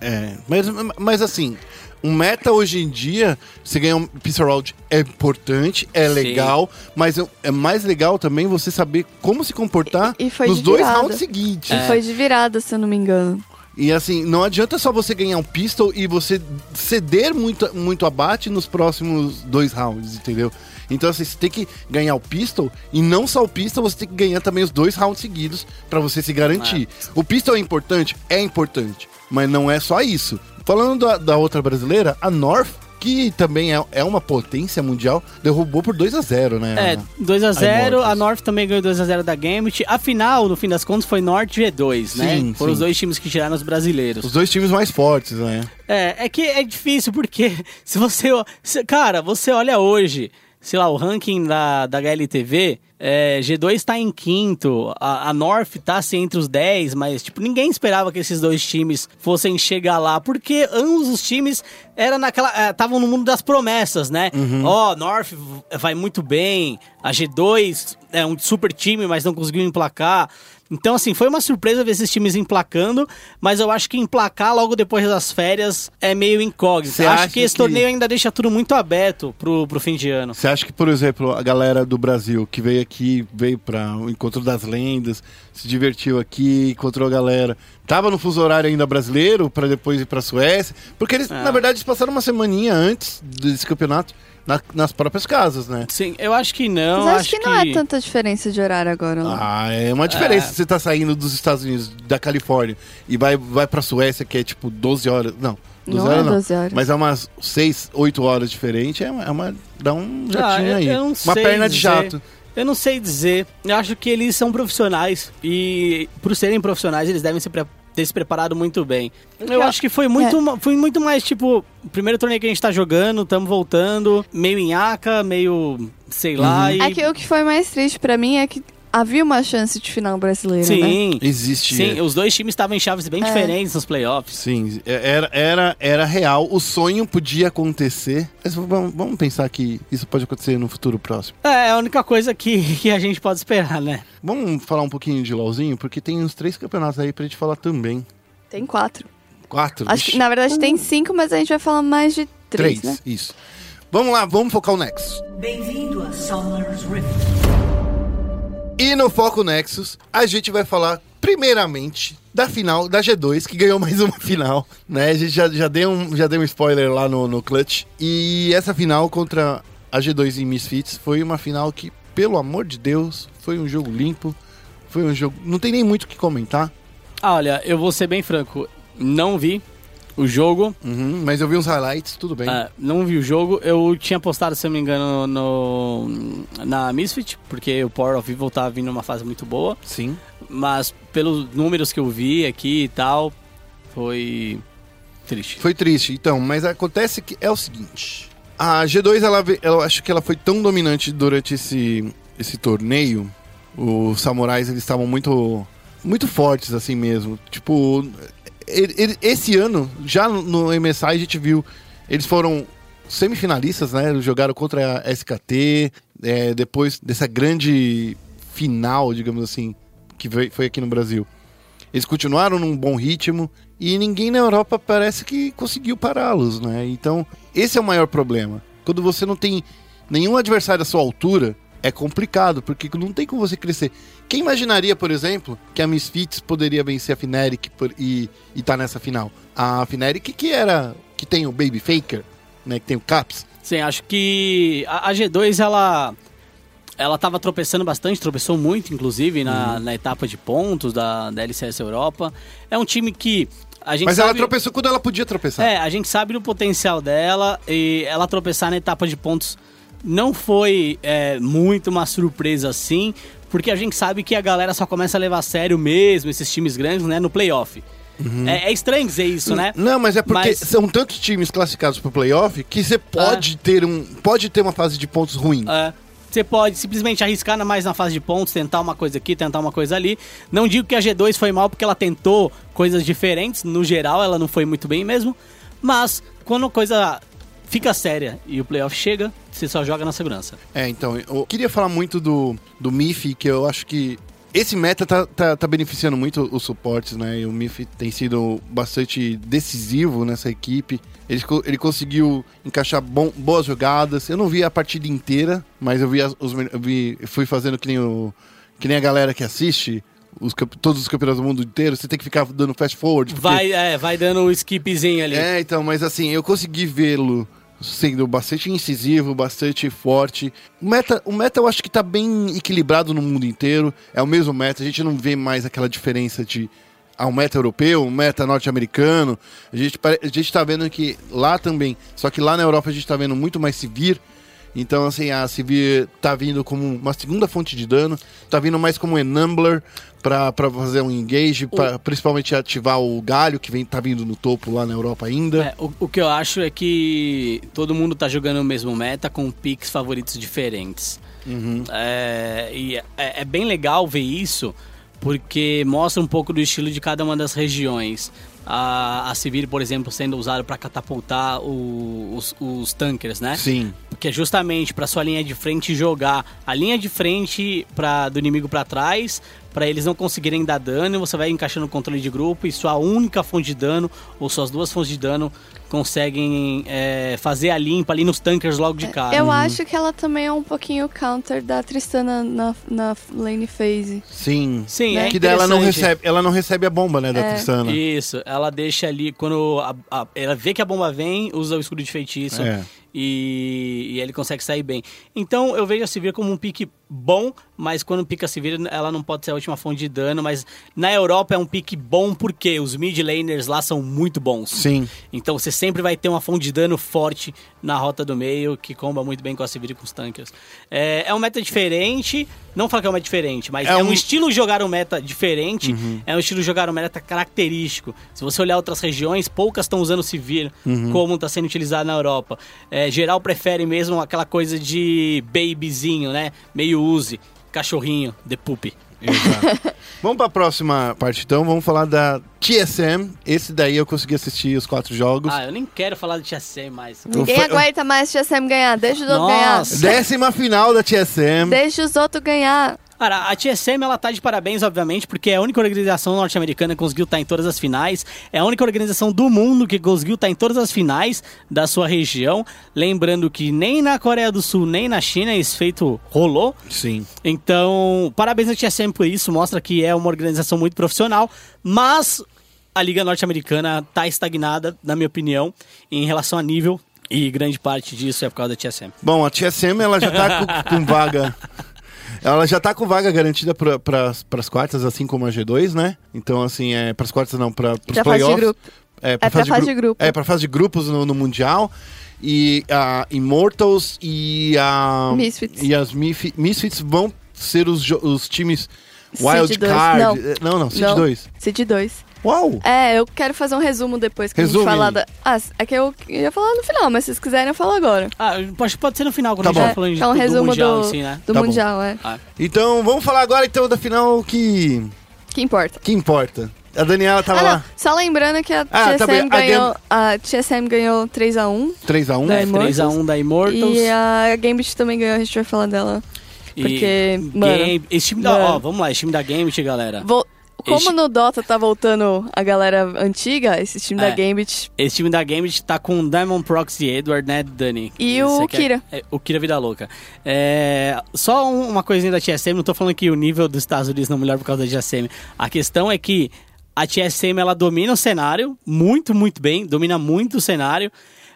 É, mas, mas assim, um meta hoje em dia, você ganhar um pistol round é importante, é Sim. legal, mas é- é mais legal também você saber como se comportar E- e foi nos dois rounds seguintes. E foi de virada, se eu não me engano. E assim, não adianta só você ganhar um pistol e você ceder muito, muito abate nos próximos dois rounds, entendeu? Então assim, você tem que ganhar o pistol e não só o pistol, você tem que ganhar também os dois rounds seguidos pra você se garantir. O pistol é importante? É importante, mas não é só isso. Falando da, da outra brasileira, a North, que também é, é uma potência mundial, derrubou por 2 a 0 né? É, 2x0, Immortals. a North também ganhou 2x0 da Gambit. A final, no fim das contas, foi North G2, né? Sim, Foram sim. os dois times que tiraram os brasileiros. Os dois times mais fortes, né? É, é que é difícil porque [LAUGHS] se você. se- cara, você olha hoje, sei lá, o ranking da, da HLTV, é, G2 tá em quinto, a, a North tá assim, entre os 10, mas tipo, ninguém esperava que esses dois times fossem chegar lá, porque ambos os times era naquela. estavam no mundo das promessas, né? Ó, North vai muito bem, a G2 é um super time, mas não conseguiu emplacar. Então, assim, foi uma surpresa ver esses times emplacando, mas eu acho que emplacar logo depois das férias é meio incógnito. Eu acho que esse que- torneio ainda deixa tudo muito aberto pro, pro fim de ano. Você acha que, por exemplo, a galera do Brasil que veio aqui, veio para o Encontro das Lendas, se divertiu aqui, encontrou a galera, tava no fuso horário ainda brasileiro para depois ir para Suécia? Porque eles, Ah. na verdade, eles passaram uma semaninha antes desse campeonato na- nas próprias casas, né? Sim, eu acho que não. Mas acho, que, não é tanta diferença de horário agora. não. Ah, é uma diferença É. se você tá saindo dos Estados Unidos, da Califórnia, e vai, vai pra Suécia, que é tipo 12 horas. Não, 12 Não horas é não. 12 horas. Mas é umas 6, 8 horas diferente, é uma. é uma- dá um jatinho eu- aí. eu não uma perna de dizer. jato. Eu não sei dizer. Eu acho que eles são profissionais e, por serem profissionais, eles devem se pre- ter se preparado muito bem. Eu É. acho que foi muito, ma- foi muito mais tipo, o primeiro torneio que a gente tá jogando, tamo voltando, meio nhaca, meio sei lá. Uhum. E... É que o que foi mais triste pra mim é que havia uma chance de final brasileira, né? Sim, Existe. sim, os dois times estavam em chaves bem É. diferentes nos playoffs. Sim, é, era, era, era real. O sonho podia acontecer. Mas vamos, vamos pensar que isso pode acontecer no futuro próximo. É, é a única coisa que, que a gente pode esperar, né? Vamos falar um pouquinho de LOLzinho, porque tem uns três campeonatos aí pra gente falar também. Tem quatro. Quatro? Acho que, na verdade, tem cinco, mas a gente vai falar mais de três, Três, né? isso. Vamos lá, vamos focar o Nexus. Bem-vindo a Summoner's Rift. E no Foco Nexus, a gente vai falar primeiramente da final da G2, que ganhou mais uma [LAUGHS] final, né? A gente já, já, deu, um, já deu um spoiler lá no, no Clutch. E essa final contra a G2 em Misfits foi uma final que, pelo amor de Deus, foi um jogo limpo. Foi um jogo. Não tem nem muito o que comentar. Ah, olha, eu vou ser bem franco, não vi o jogo, Uhum, mas eu vi uns highlights, tudo bem. Ah, não vi o jogo. Eu tinha postado, se eu não me engano, no, na Misfit, porque o Power of Evil tava vindo numa fase muito boa. Sim. Mas pelos números que eu vi aqui e tal, foi triste. Foi triste, então, mas acontece que é o seguinte. A G2, ela, eu acho que ela foi tão dominante durante esse, esse torneio. Os samurais, eles estavam muito muito fortes assim mesmo. Tipo, ele- ele- esse ano, já no- MSI a gente viu, eles foram semifinalistas, né? Jogaram contra a SKT, é, depois dessa grande final, digamos assim, que foi aqui no Brasil. Eles continuaram num bom ritmo e ninguém na Europa parece que conseguiu pará-los, né? Então, esse é o maior problema. Quando você não tem nenhum adversário à sua altura, é complicado, porque não tem como você crescer. Quem imaginaria, por exemplo, que a Misfits poderia vencer a Fnatic por- e, e tá nessa final? A Fnatic que era que tem o Baby Faker, né, que tem o Caps. Sim, acho que a, a G2, ela... Ela tava tropeçando bastante, tropeçou muito, inclusive, na, Uhum. na etapa de pontos da, da LCS Europa. É um time que a gente Mas sabe... ela tropeçou quando ela podia tropeçar. É, a gente sabe do potencial dela e ela tropeçar na etapa de pontos não foi é, muito uma surpresa assim, porque a gente sabe que a galera só começa a levar a sério mesmo esses times grandes, né, no playoff. É, é estranho dizer isso, né? Não, mas é porque Mas- são tantos times classificados pro playoff que você pode ter um pode ter uma fase de pontos ruim. É, você pode simplesmente arriscar mais na fase de pontos, tentar uma coisa aqui, tentar uma coisa ali. Não digo que a G2 foi mal porque ela tentou coisas diferentes, no geral ela não foi muito bem mesmo, mas quando a coisa fica séria e o playoff chega, você só joga na segurança. É, então, eu queria falar muito do, do MIF, que eu acho que esse meta tá, tá, tá beneficiando muito os suportes, né? E o MIF tem sido bastante decisivo nessa equipe. Ele, ele conseguiu encaixar bom- boas jogadas. Eu não vi a partida inteira, mas eu vi, as- os, eu vi fui fazendo que nem, o, que nem a galera que assiste os todos os campeonatos do mundo inteiro, você tem que ficar dando fast forward. porque- Vai, é, vai dando o skipzinho ali. É, então, mas assim, eu consegui vê-lo sendo bastante incisivo, bastante forte. O meta, o meta eu acho que tá bem equilibrado no mundo inteiro. É o mesmo meta, a gente não vê mais aquela diferença de ah, um meta europeu, um meta norte-americano. A gente, a gente tá vendo que lá também, só que lá na Europa a gente tá vendo muito mais Sivir. Então, assim, a Sivir tá vindo como uma segunda fonte de dano, tá vindo mais como um enumbler pra, pra fazer um engage, pra, principalmente ativar o galho, que vem, tá vindo no topo lá na Europa ainda. É, o, o que eu acho é que todo mundo tá jogando o mesmo meta com picks favoritos diferentes. É, e é, é bem legal ver isso, porque mostra um pouco do estilo de cada uma das regiões. A, a Sivir, por exemplo, sendo usada para catapultar os, os tankers, né? Sim. que é justamente para sua linha de frente jogar a linha de frente pra, do inimigo para trás, para eles não conseguirem dar dano, você vai encaixando o controle de grupo e sua única fonte de dano ou suas duas fontes de dano conseguem é, fazer a limpa ali nos tankers logo de cara. Eu acho que ela também é um pouquinho counter da Tristana na, na lane phase. Sim. Sim, Né? é que daí ela não recebe, ela não recebe a bomba, né, da É. Tristana. Isso, ela deixa ali, quando a- a- ela vê que a bomba vem, usa o escudo de feitiço É. e, e ele consegue sair bem. Então eu vejo a Sivir como um pique bom, mas quando pica a Sivir, ela não pode ser a última fonte de dano, mas na Europa é um pique bom porque os mid laners lá são muito bons. Sim. Então você sempre vai ter uma fonte de dano forte na rota do meio, que comba muito bem com a Sivir e com os tankers. É, é um meta diferente, não falo que é um meta diferente, mas É é, um... um- estilo de jogar um meta diferente, é um estilo de jogar um meta característico. Se você olhar outras regiões, poucas estão usando Sivir como está sendo utilizado na Europa. É, geral prefere mesmo aquela coisa de babyzinho, né? Meio use, cachorrinho, the poop. Exato. [LAUGHS] vamos pra próxima parte então, vamos falar da TSM. Esse daí eu consegui assistir os quatro jogos. Ah, eu nem quero falar de TSM mais. Ninguém aguenta mais o TSM ganhar. Deixa os outros Nossa. ganhar. Décima final da TSM. Deixa os outros ganhar. Cara, a TSM ela tá de parabéns, obviamente, porque é a única organização norte-americana que conseguiu estar em todas as finais. É a única organização do mundo que conseguiu estar em todas as finais da sua região. Lembrando que nem na Coreia do Sul, nem na China esse feito rolou. Sim. Então, parabéns à TSM por isso, mostra que é uma organização muito profissional, mas a Liga Norte-Americana tá estagnada, na minha opinião, em relação a nível, e grande parte disso é por causa da TSM. Bom, a TSM ela já tá com, com vaga. [LAUGHS] Ela já tá com vaga garantida para as quartas, assim como a G2, né? Então, assim, é para as quartas não, para os Pra fase de playoffs. É, É pra fase gru- de grupo. É, pra fase de grupos no, no Mundial. E a Immortals e a. Misfits. E as Mif- Misfits vão ser os, os times Wild Seed dois. Card. Não. Não, não, Não. 2. Seed 2. Uau! É, eu quero fazer um resumo depois que Resume a gente falar da. Ah, é que eu ia falar no final, mas se vocês quiserem eu falo agora. Ah, pode, pode ser no final, quando Tá a gente bom. tá falando de, é um do resumo Mundial do, si, né? do Tá bom. Mundial, é. Ah. Então, vamos falar agora então da final que. Que importa. que importa. A Daniela tava ah, lá. Só lembrando que a Ah, tá. TSM A ganhou. A TSM ganhou 3x1. 3x1. Da É, Immortals. 3x1 da Immortals. E a Gambit também ganhou, a gente vai falar dela. E porque, mano, Game- esse time da, mano. ó, vamos lá, esse time da Gambit, galera. Vol- Como no Dota tá voltando a galera antiga, esse time É. da Gambit. Esse time da Gambit tá com o Diamond Proxy Edward, né, Dani? E o Kira. é, o Kira Vida Louca. É, só um- uma coisinha da TSM, não tô falando que o nível dos Estados Unidos não é melhor por causa da TSM. A questão é que a TSM, ela domina o cenário muito, muito bem, domina muito o cenário,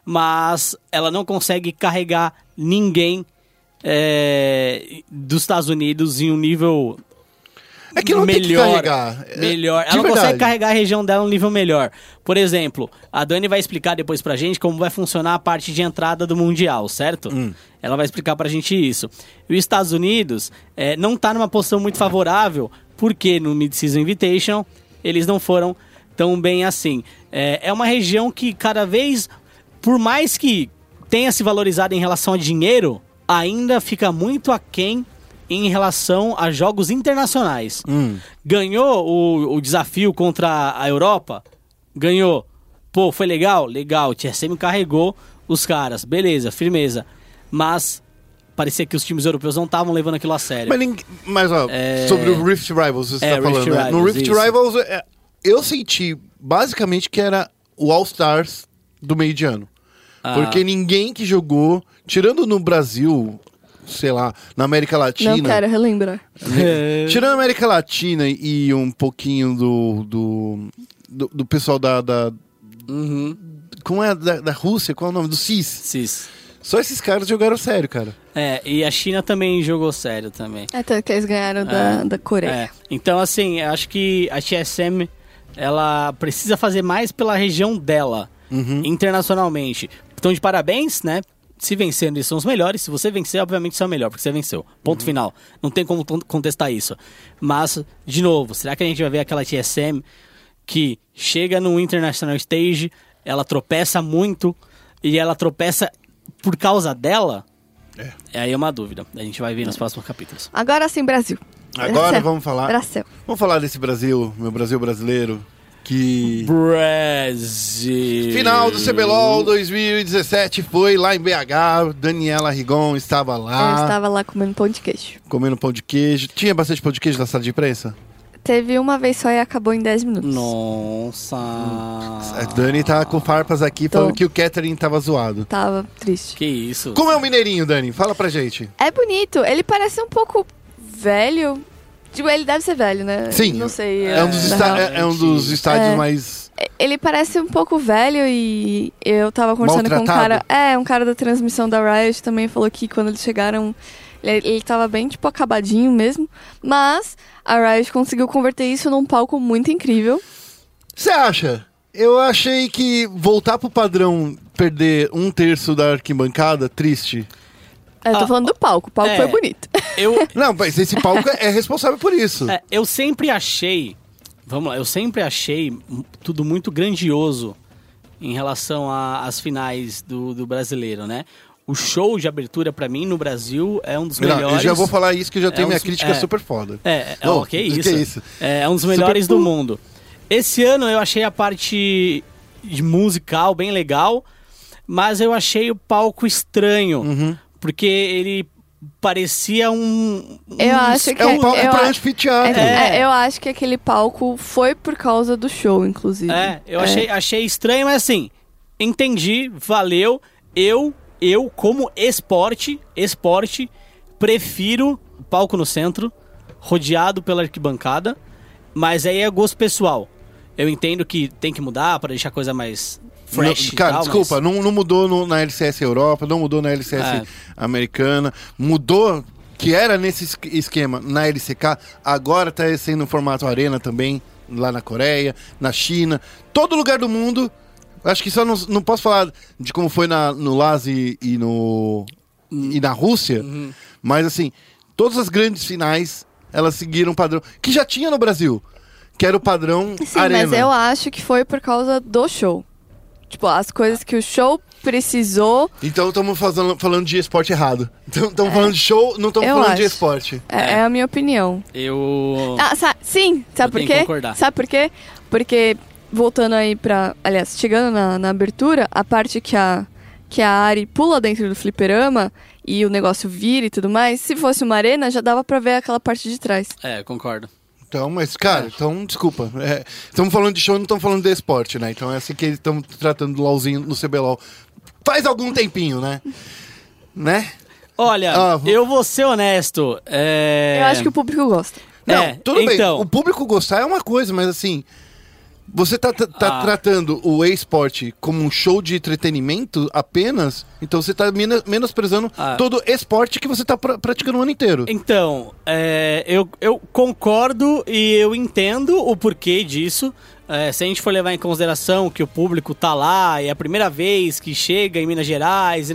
mas ela não consegue carregar ninguém é, dos Estados Unidos em um nível É que não tem que melhor, carregar. É, melhor. de Ela não verdade. consegue carregar a região dela um nível melhor. Por exemplo, a Dani vai explicar depois pra gente como vai funcionar a parte de entrada do Mundial, certo? Hum. Ela vai explicar pra gente isso. E os Estados Unidos é, não tá numa posição muito favorável, porque no Mid-Season Invitation eles não foram tão bem assim. É, é uma região que cada vez, por mais que tenha se valorizado em relação a dinheiro, ainda fica muito aquém em relação a jogos internacionais. Hum. Ganhou o, o desafio contra a Europa? Ganhou. Pô, foi legal? Legal. O TSM carregou os caras. Beleza, firmeza. Mas parecia que os times europeus não estavam levando aquilo a sério. Mas, ninguém- mas, ó, É- sobre o Rift Rivals, você É, tá falando, né? No Rivals, Rift isso. Rivals, é, eu senti basicamente que era o All-Stars do meio de ano. Ah. Porque ninguém que jogou, tirando no Brasil, sei lá, na América Latina. Não quero relembrar. Tirando a América Latina e um pouquinho do. do, do, do pessoal da. da Uhum. como é? Da, da Rússia, qual é o nome? Do CIS. Cis. Só esses caras jogaram sério, cara. É, e a China também jogou sério também. É, tanto que eles ganharam da, da Coreia. É. Então, assim, eu acho que a TSM ela precisa fazer mais pela região dela, internacionalmente. Então, de parabéns, né? Se vencendo, eles são os melhores. Se você vencer, obviamente você é o melhor, porque você venceu. Ponto final. Não tem como con- contestar isso. Mas, de novo, será que a gente vai ver aquela TSM que chega no International Stage, ela tropeça muito e ela tropeça por causa dela? É. Aí é uma dúvida. A gente vai ver nos próximos capítulos. Agora sim, Brasil. Agora Brasil. vamos falar. Brasil. Vamos falar desse Brasil, meu Brasil brasileiro, que. Brasil. Final do CBLOL 2017 foi lá em BH. Daniela Rigon estava lá, Eu estava lá comendo pão de queijo. comendo pão de queijo. Tinha bastante pão de queijo na sala de imprensa? Teve uma vez só e acabou em 10 minutos. Nossa. A Dani tá com farpas aqui Tô. falando que o catering tava zoado. Tava triste. Que isso? Como é o Mineirinho, Dani? Fala pra gente. É bonito. Ele parece um pouco velho. Tipo, ele deve ser velho, né? Sim. Não sei. É um dos, real. é- é um dos estádios É. mais. Ele parece um pouco velho e eu tava conversando com um cara. É, um cara da transmissão da Riot também falou que quando eles chegaram. Ele, ele tava bem, tipo, acabadinho mesmo. Mas a Riot conseguiu converter isso num palco muito incrível. Você acha? Eu achei que voltar pro padrão perder um terço da arquibancada, triste. Eu tô Ah, falando do palco. O palco é. foi bonito. Eu, [LAUGHS] Não, mas esse palco é responsável por isso. é, eu sempre achei. Vamos lá, eu sempre achei tudo muito grandioso em relação a- às finais do, do brasileiro, né? O show de abertura, pra mim, no Brasil, é um dos Não, melhores. eu já vou falar isso que eu já tenho É minha uns- crítica é. super foda. É, é Não, ó, que que isso. isso? É, é um dos Super- melhores do mundo. Esse ano eu achei a parte de musical bem legal, mas eu achei o palco estranho, Uhum. Porque ele parecia um. um Eu acho que É um palco eu pra anfiteatro. É, é, eu acho que aquele palco foi por causa do show, inclusive. É, eu Achei, achei estranho, mas assim, entendi, valeu. Eu, eu como esporte, esporte, prefiro palco no centro, rodeado pela arquibancada, mas aí é gosto pessoal. Eu entendo que tem que mudar para deixar a coisa mais fresh. Não, cara, tal, desculpa, mas- não, não mudou no- na LCS Europa, não mudou na LCS É. americana, mudou que era nesse es- esquema na LCK, agora tá sendo no formato arena também, lá na Coreia, na China, todo lugar do mundo. Acho que só não, não posso falar de como foi na, no LAS e, e no e na Rússia, Uhum. mas assim, todas as grandes finais elas seguiram um padrão que já tinha no Brasil, que era o padrão Sim, arena. mas eu acho que foi por causa do show. Tipo, as coisas que o show precisou. Então estamos falando de esporte errado. Então estamos falando de show, não estamos falando de acho. esporte. É, É. é a minha opinião. Eu. Ah, sa- sim, sabe Eu por quê? concordar. Sabe por quê? Porque, voltando aí pra. Aliás, chegando na, na abertura, a parte que a, que a Ari pula dentro do fliperama e o negócio vira e tudo mais, se fosse uma arena, já dava pra ver aquela parte de trás. É, concordo. Então, mas, cara, então, desculpa. É, Estamos falando de show, não estamos falando de esporte, né? Então é assim que eles estão tratando do LOLzinho no CBLOL. Faz algum tempinho, né? Né? Olha, Ah, vou- eu vou ser honesto. É... Eu acho que o público gosta. Não, É, tudo então. bem. O público gostar é uma coisa, mas assim. Você tá, tá- Ah. tratando o esporte como um show de entretenimento apenas, então você tá meno- menosprezando Ah. todo esporte que você tá pra- praticando o ano inteiro. Então, é, eu, eu concordo e eu entendo o porquê disso. É, se a gente for levar em consideração que o público tá lá e é a primeira vez que chega em Minas Gerais e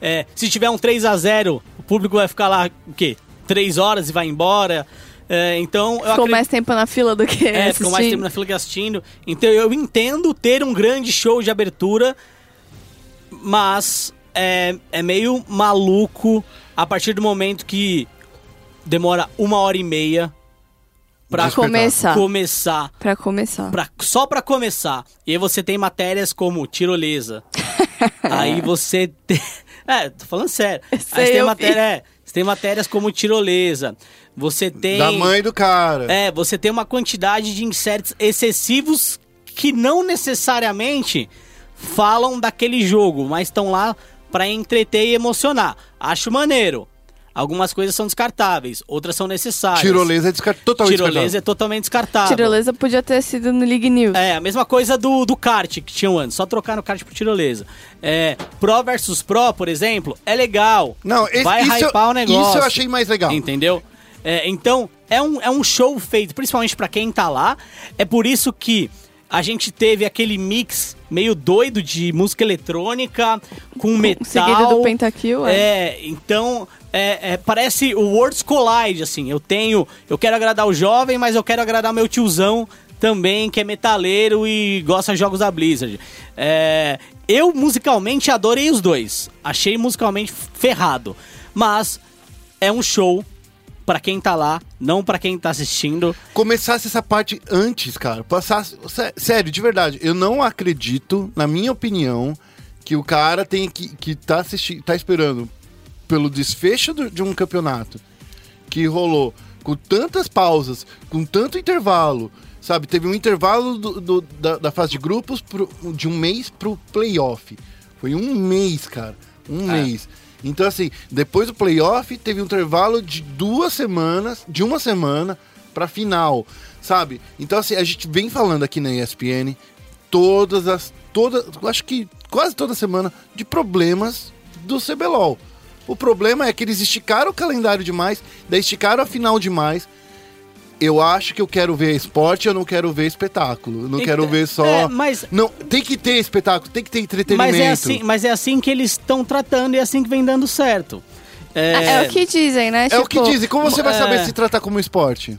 é, se tiver um 3 a 0 o público vai ficar lá, o quê? 3 horas e vai embora. É, então, Ficou acredito- mais tempo na fila do que é, ficou mais assistindo. tempo na fila que assistindo. Então eu entendo ter um grande show de abertura, mas é, é meio maluco a partir do momento que demora uma hora e meia pra. Começar. começar. Pra começar. Pra, só pra começar. E aí você tem matérias como tirolesa. [LAUGHS] aí você tem. [LAUGHS] É, tô falando sério. Aí Sei, você tem, matéria, vi. é, você tem matérias como tirolesa. Você tem. Da mãe do cara. É, você tem uma quantidade de inserts excessivos que não necessariamente falam daquele jogo, mas estão lá pra entreter e emocionar. Acho maneiro. Algumas coisas são descartáveis, outras são necessárias. Tirolesa é descart... totalmente Tirolesa é descartável. totalmente descartável. Tirolesa podia ter sido no League News. É, a mesma coisa do, do kart que tinham antes, só trocar no kart por tirolesa. É, Pro versus Pro, por exemplo, é legal. Não, esse- vai isso, hypar o negócio. isso eu achei mais legal. Entendeu? É, então, é um, é um show feito, principalmente pra quem tá lá. É por isso que a gente teve aquele mix meio doido de música eletrônica com metal. seguido do Pentakill, é. É, então. É, é, parece o Worlds Collide, assim. Eu tenho. Eu quero agradar o jovem, mas eu quero agradar meu tiozão também, que é metaleiro e gosta de jogos da Blizzard. É, eu, musicalmente, adorei os dois. Achei musicalmente ferrado. Mas é um show pra quem tá lá, não pra quem tá assistindo. Começasse essa parte antes, cara. Passasse. sé- Sério, de verdade, eu não acredito, na minha opinião, que o cara tem que, que tá assistindo, tá esperando pelo desfecho do- de um campeonato que rolou com tantas pausas, com tanto intervalo, sabe? Teve um intervalo do- do- da, da fase de grupos pro- de um mês pro playoff. Foi um mês, cara. Um mês. Então, assim, depois do playoff, teve um intervalo de duas semanas, de uma semana pra final, sabe? Então, assim, a gente vem falando aqui na ESPN todas as. Toda, acho que quase toda semana de problemas do CBLOL. O problema é que eles esticaram o calendário demais, daí esticaram a final demais. Eu acho que eu quero ver esporte, eu não quero ver espetáculo. Eu não quero ver só. é, mas- Não, tem que ter espetáculo, tem que ter entretenimento. Mas é assim, mas é assim que eles estão tratando e é assim que vem dando certo. É, é o que dizem, né? É o que Tipo, dizem. Como você vai é. saber se tratar como esporte?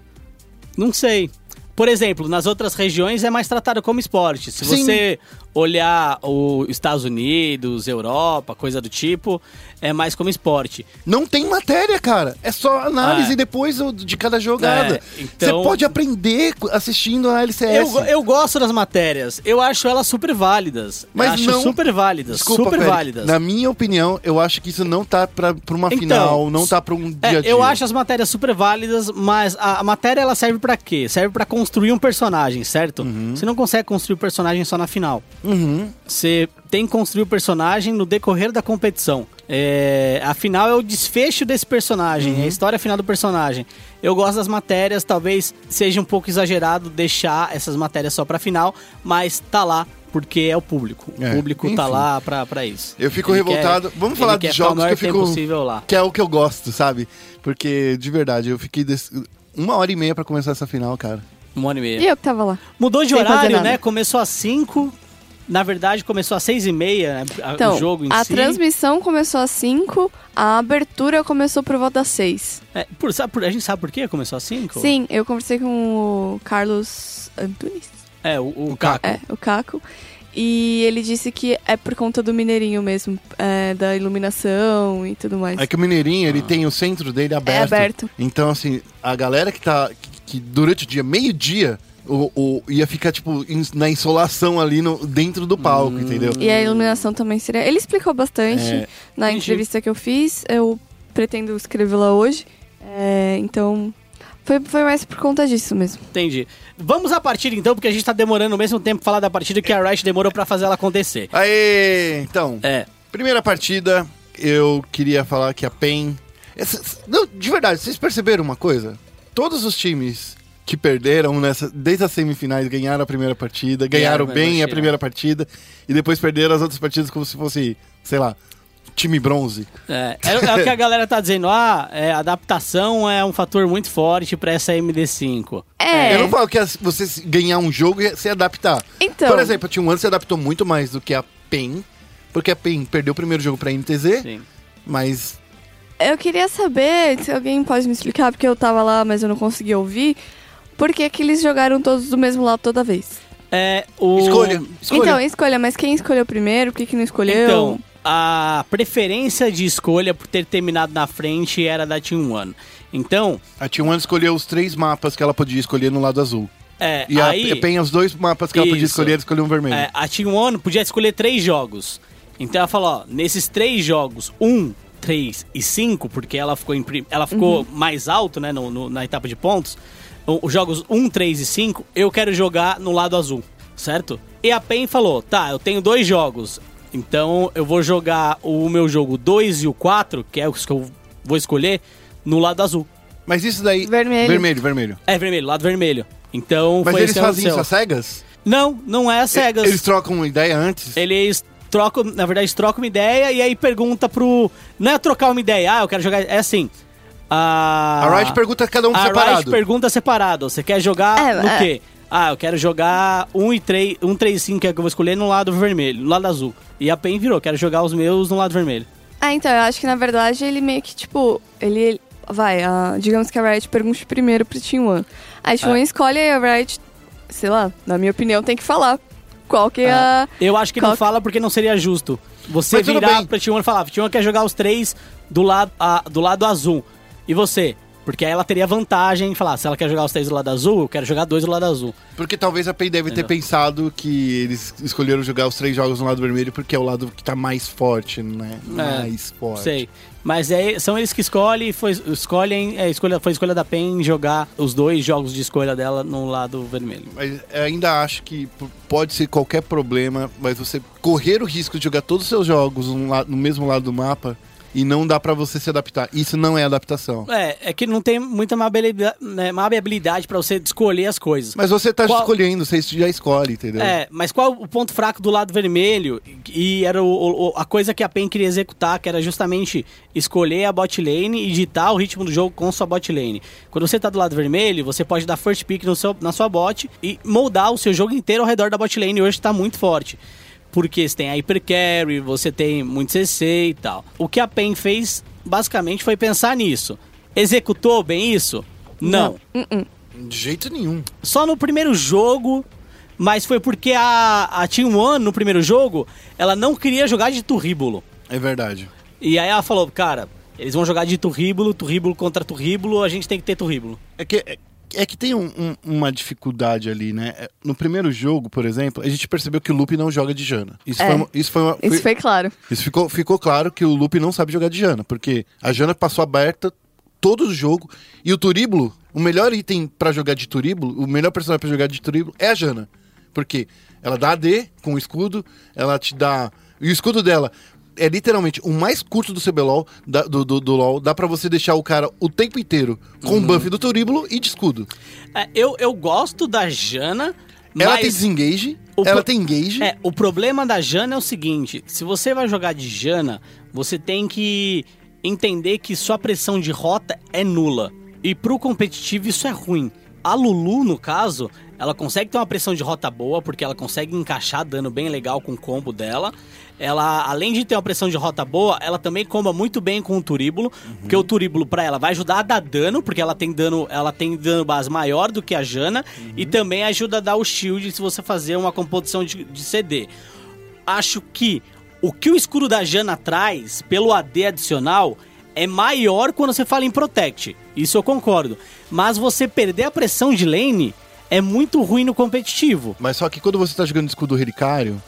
Não sei. Por exemplo, nas outras regiões é mais tratado como esporte. Se Sim. você olhar os Estados Unidos, Europa, coisa do tipo, é mais como esporte. Não tem matéria, cara. É só análise É. depois de cada jogada. É, então- Você pode aprender assistindo a LCS. Eu, eu gosto das matérias. Eu acho elas super válidas. Mas eu acho não- super válidas. Desculpa, super Félix. válidas. Na minha opinião, eu acho que isso não tá pra, pra uma Então, final, não tá pra um dia É, a dia. eu acho as matérias super válidas, mas a, a matéria ela serve pra quê? Serve pra construir um personagem, certo? Você não consegue construir o personagem só na final. Uhum. Você tem que construir o personagem no decorrer da competição. É, a final é o desfecho desse personagem, Uhum. é a história final do personagem. Eu gosto das matérias, talvez seja um pouco exagerado deixar essas matérias só pra final, mas tá lá porque é o público. O É, público tá enfim. lá pra, pra isso. Eu fico Ele revoltado. quer- Vamos falar de jogos que eu fico. possível lá. Que é o que eu gosto, sabe? Porque, de verdade, eu fiquei des- uma hora e meia pra começar essa final, cara. Um ano e meio. E eu que tava lá. Mudou de Sem horário, né? Começou às 5. Na verdade, começou às 6 e meia né, a- Então, o jogo em a si. transmissão começou às 5, a abertura começou por volta das 6. É, por, sabe, por- a gente sabe por quê? Começou às 5? Sim, eu conversei com o Carlos Antunes. É, o, o, Caco. É, o Caco. E ele disse que é por conta do Mineirinho mesmo, é, da iluminação e tudo mais. É que o Mineirinho, ele tem o centro dele aberto. É aberto. Então, assim, a galera que tá. que, que durante o dia, meio-dia, o, o- ia ficar, tipo, in- na insolação ali no, dentro do palco, Hum. entendeu? E a iluminação também seria. Ele explicou bastante É, na entendi. entrevista que eu fiz. Eu pretendo escrevê-la hoje. É, então. Foi, foi mais por conta disso mesmo. Entendi. Vamos à partida então, porque a gente tá demorando o mesmo tempo pra falar da partida que a Riot demorou pra fazer ela acontecer. Aê! Então, É. primeira partida, eu queria falar que a PEN. essa- não, de verdade, vocês perceberam uma coisa? Todos os times que perderam nessa, desde as semifinais ganharam a primeira partida, ganharam a bem a primeira partida e depois perderam as outras partidas como se fosse, sei lá, time bronze. É, é, é o que a galera tá dizendo. Ah, é, adaptação é um fator muito forte pra essa MD5. É. Eu não falo que as- você ganhar um jogo e se adaptar. Então. Por exemplo, a T1 se adaptou muito mais do que a PEN, porque a PEN perdeu o primeiro jogo pra NTZ, Sim. mas Eu queria saber se alguém pode me explicar, porque eu tava lá, mas eu não consegui ouvir. Por que, que eles jogaram todos do mesmo lado toda vez? É, o... escolha, escolha. Então, escolha, mas quem escolheu primeiro? Por que, que não escolheu? Então, a preferência de escolha por ter terminado na frente era da Team One. Então, A T1 escolheu os três mapas que ela podia escolher no lado azul. é, E aí... a PEN, os dois mapas que ela podia Isso. escolher, ela escolheu um vermelho. É, a Team One podia escolher três jogos. Então ela falou, ó, nesses três jogos, um, três e cinco, porque ela ficou, em ela ficou mais alto, né, no- no- na etapa de pontos. Os jogos 1, 3 e 5, eu quero jogar no lado azul, certo? E a PEN falou, tá, eu tenho dois jogos. Então eu vou jogar o meu jogo 2 e o 4, que é os que eu vou escolher, no lado azul. Mas isso daí. Vermelho. Vermelho, vermelho. É vermelho, lado vermelho. Então Mas foi eles fazem isso às cegas? Não, não é às cegas. Eles trocam uma ideia antes? Eles trocam, na verdade, trocam uma ideia e aí pergunta pro. Não é trocar uma ideia, ah, eu quero jogar. É assim. A, A Riot pergunta cada um a separado. Riot pergunta separado. Você quer jogar É, no é. quê? Ah, eu quero jogar 1 e 3, 1, 3 5, que é o que eu vou escolher, no lado vermelho, no lado azul. E a PEN virou, quero jogar os meus no lado vermelho. Ah, então, eu acho que na verdade ele meio que, tipo, ele. Vai, ah, digamos que a Riot pergunte primeiro pro Team One. Aí Team É. One escolhe e a Riot, sei lá, na minha opinião, tem que falar qual que é a. Eu acho que Qual não que- fala porque não seria justo. Você virar bem. pra T1 e falar, T1 quer jogar os três do lado, ah, do lado azul. E você? Porque aí ela teria vantagem em falar, se ela quer jogar os três do lado azul, eu quero jogar dois do lado azul. Porque talvez a PEN deve ter Entendeu? pensado que eles escolheram jogar os três jogos no lado vermelho porque é o lado que tá mais forte, né? Mais forte. Sei. Mas é, são eles que escolhem, foi, escolhem, é, escolha, foi escolha da PEN jogar os dois jogos de escolha dela no lado vermelho. Mas ainda acho que pode ser qualquer problema, mas você correr o risco de jogar todos os seus jogos no, no mesmo lado do mapa e não dá pra você se adaptar. Isso não é adaptação. É, é que não tem muita maleabilidade, né, pra você escolher as coisas. Mas você tá Qual- escolhendo, você já escolhe, entendeu? É, mas qual o ponto fraco do lado vermelho? E era o- o- a coisa que a PEN queria executar, que era justamente escolher a bot lane e ditar o ritmo do jogo com sua bot lane. Quando você tá do lado vermelho, você pode dar first pick no seu, na sua bot e moldar o seu jogo inteiro ao redor da bot lane. Hoje tá muito forte. Porque você tem a hyper carry, você tem muito CC e tal. O que a PEN fez, basicamente, foi pensar nisso. Executou bem isso? Não. De jeito nenhum. Só no primeiro jogo, mas foi porque a, a Team One, no primeiro jogo, ela não queria jogar de turríbulo. É verdade. E aí ela falou, cara, eles vão jogar de turríbulo, turríbulo contra turríbulo, a gente tem que ter turríbulo. É que, é, que tem um- um- uma dificuldade ali, né? É, No primeiro jogo, por exemplo, a gente percebeu que o Lupe não joga de Jana. Isso É. foi, isso foi, uma- Isso foi- claro. Isso ficou, ficou claro que o Lupe não sabe jogar de Jana, porque a Jana passou aberta todo o jogo e o Turíbulo, o melhor item pra jogar de Turíbulo, o melhor personagem pra jogar de Turíbulo é a Jana. Porque ela dá AD com o escudo, ela te dá. E o escudo dela é literalmente o mais curto do CBLOL, da- do, do, do LoL. Dá pra você deixar o cara o tempo inteiro com Uhum. o buff do Turíbulo e de escudo. É, eu, eu gosto da Jana, Ela mas... tem desengage, o ela pro- tem engage. É, o problema da Jana é o seguinte: se você vai jogar de Jana, você tem que entender que sua pressão de rota é nula. E pro competitivo isso é ruim. A Lulu, no caso, ela consegue ter uma pressão de rota boa, porque ela consegue encaixar dano bem legal com o combo dela. Ela, além de ter uma pressão de rota boa, ela também comba muito bem com o Turíbulo, porque o Turíbulo pra ela vai ajudar a dar dano, porque ela tem dano, ela tem dano base maior do que a Jana, e também ajuda a dar o shield se você fazer uma composição de, de CD. Acho que o que o escudo da Jana traz pelo AD adicional é maior quando você fala em Protect. Isso eu concordo. Mas você perder a pressão de lane é muito ruim no competitivo. Mas só que quando você tá jogando escudo relicário,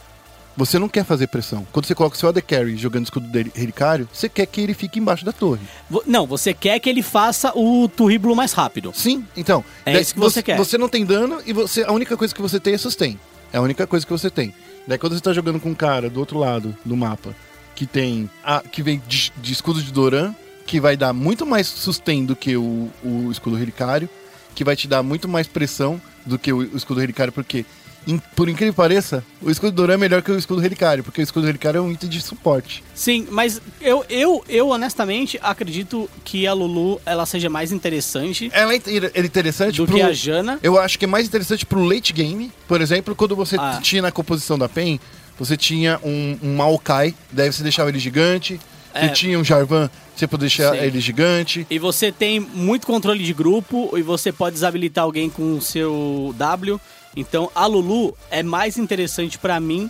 você não quer fazer pressão. Quando você coloca o seu AD Carry jogando escudo dele- relicário, você quer que ele fique embaixo da torre. Não, você quer que ele faça o turríbulo mais rápido. Sim, então. É daí isso que você quer. Você não tem dano e você, a única coisa que você tem é sustain. É a única coisa que você tem. Daí quando você tá jogando com um cara do outro lado do mapa, que tem. A, que vem de, de escudo de Doran, que vai dar muito mais sustain do que o, o escudo relicário, que vai te dar muito mais pressão do que o, escudo relicário, porque. por incrível que pareça, o escudo Doran é melhor que o escudo relicário, porque o escudo relicário é um item de suporte. Sim, mas eu, eu, eu honestamente acredito que a Lulu ela seja mais interessante Ela é é interessante do pro- que a Jana. Eu acho que é mais interessante pro late game. Por exemplo, quando você Ah. tinha na composição da PEN, você tinha um, um Maokai, daí você deixava ele gigante. É. Você tinha um Jarvan, você podia deixar Sim. ele gigante. E você tem muito controle de grupo e você pode desabilitar alguém com o seu W. Então a Lulu é mais interessante pra mim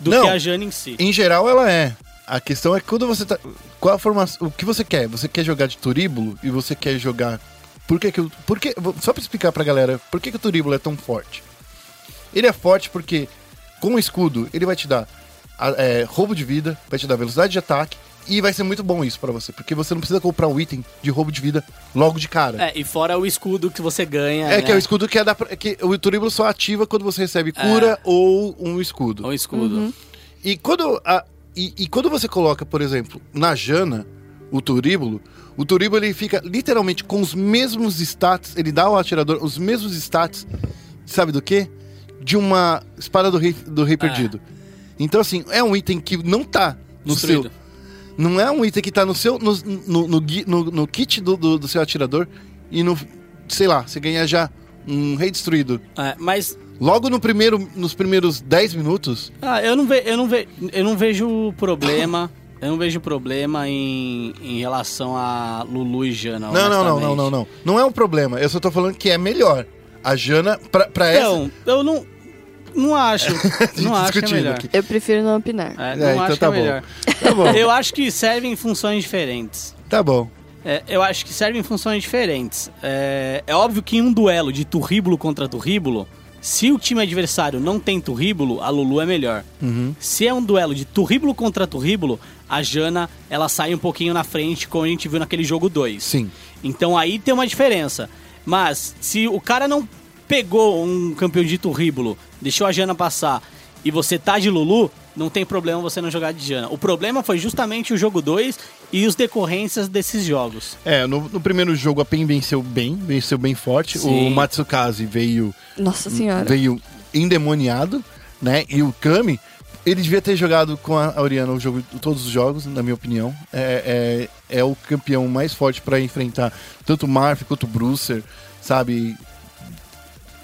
do Não. que a Jana em si. Em geral, ela é. A questão é quando você tá. Qual a formação. O que você quer? Você quer jogar de turíbulo e você quer jogar. Por que que o. Por que, só pra explicar pra galera, por que, que o turíbulo é tão forte? Ele é forte porque, com o escudo, ele vai te dar é, roubo de vida, vai te dar velocidade de ataque. E vai ser muito bom isso pra você, porque você não precisa comprar um item de roubo de vida logo de cara. É, e fora o escudo que você ganha. É, né? que é o escudo que é da. Que o turíbulo só ativa quando você recebe cura ou um escudo. O escudo. E quando a- e, e quando você coloca, por exemplo, na Jana, o turíbulo, o turíbulo ele fica literalmente com os mesmos stats, ele dá ao atirador os mesmos stats, sabe do quê? De uma espada do rei, do rei perdido. Então, assim, é um item que não tá no Destruído. seu. Não é um item que tá no seu. no, no, no, no- no kit do, do, do seu atirador e no. Sei lá, você ganha já um rei destruído. É, mas Logo no primeiro, nos primeiros 10 minutos, ah, eu, não ve, eu, não ve, eu não vejo problema. Eu não vejo problema em, em relação a Lulu e Jana. Não, não, não, não, não, não. Não é um problema. Eu só tô falando que é melhor. A Jana, pra, pra essa. Não, eu não. Não acho. [LAUGHS] Não acho que é melhor. aqui. Eu prefiro não opinar. É, É, não então acho tá que é bom. melhor. Tá bom. Eu acho que servem em funções diferentes. Tá bom. É, eu acho que servem em funções diferentes. É, é óbvio que em um duelo de turríbulo contra turríbulo, se o time adversário não tem turríbulo, a Lulu é melhor. Uhum. Se é um duelo de turríbulo contra turríbulo, a Jana ela sai um pouquinho na frente, como a gente viu naquele jogo 2. Sim. Então aí tem uma diferença. Mas se o cara não pegou um campeão de turríbulo, deixou a Jana passar e você tá de Lulu, não tem problema você não jogar de Jana. O problema foi justamente o jogo 2 e os decorrências desses jogos. É, no, no primeiro jogo a PEN venceu bem, venceu bem forte. Sim. O Matsukaze veio, Nossa senhora. veio endemoniado, né? E o Kami, ele devia ter jogado com a Oriana o jogo, todos os jogos, na minha opinião. É, é, é o campeão mais forte pra enfrentar tanto o Marf quanto o Brucer, sabe?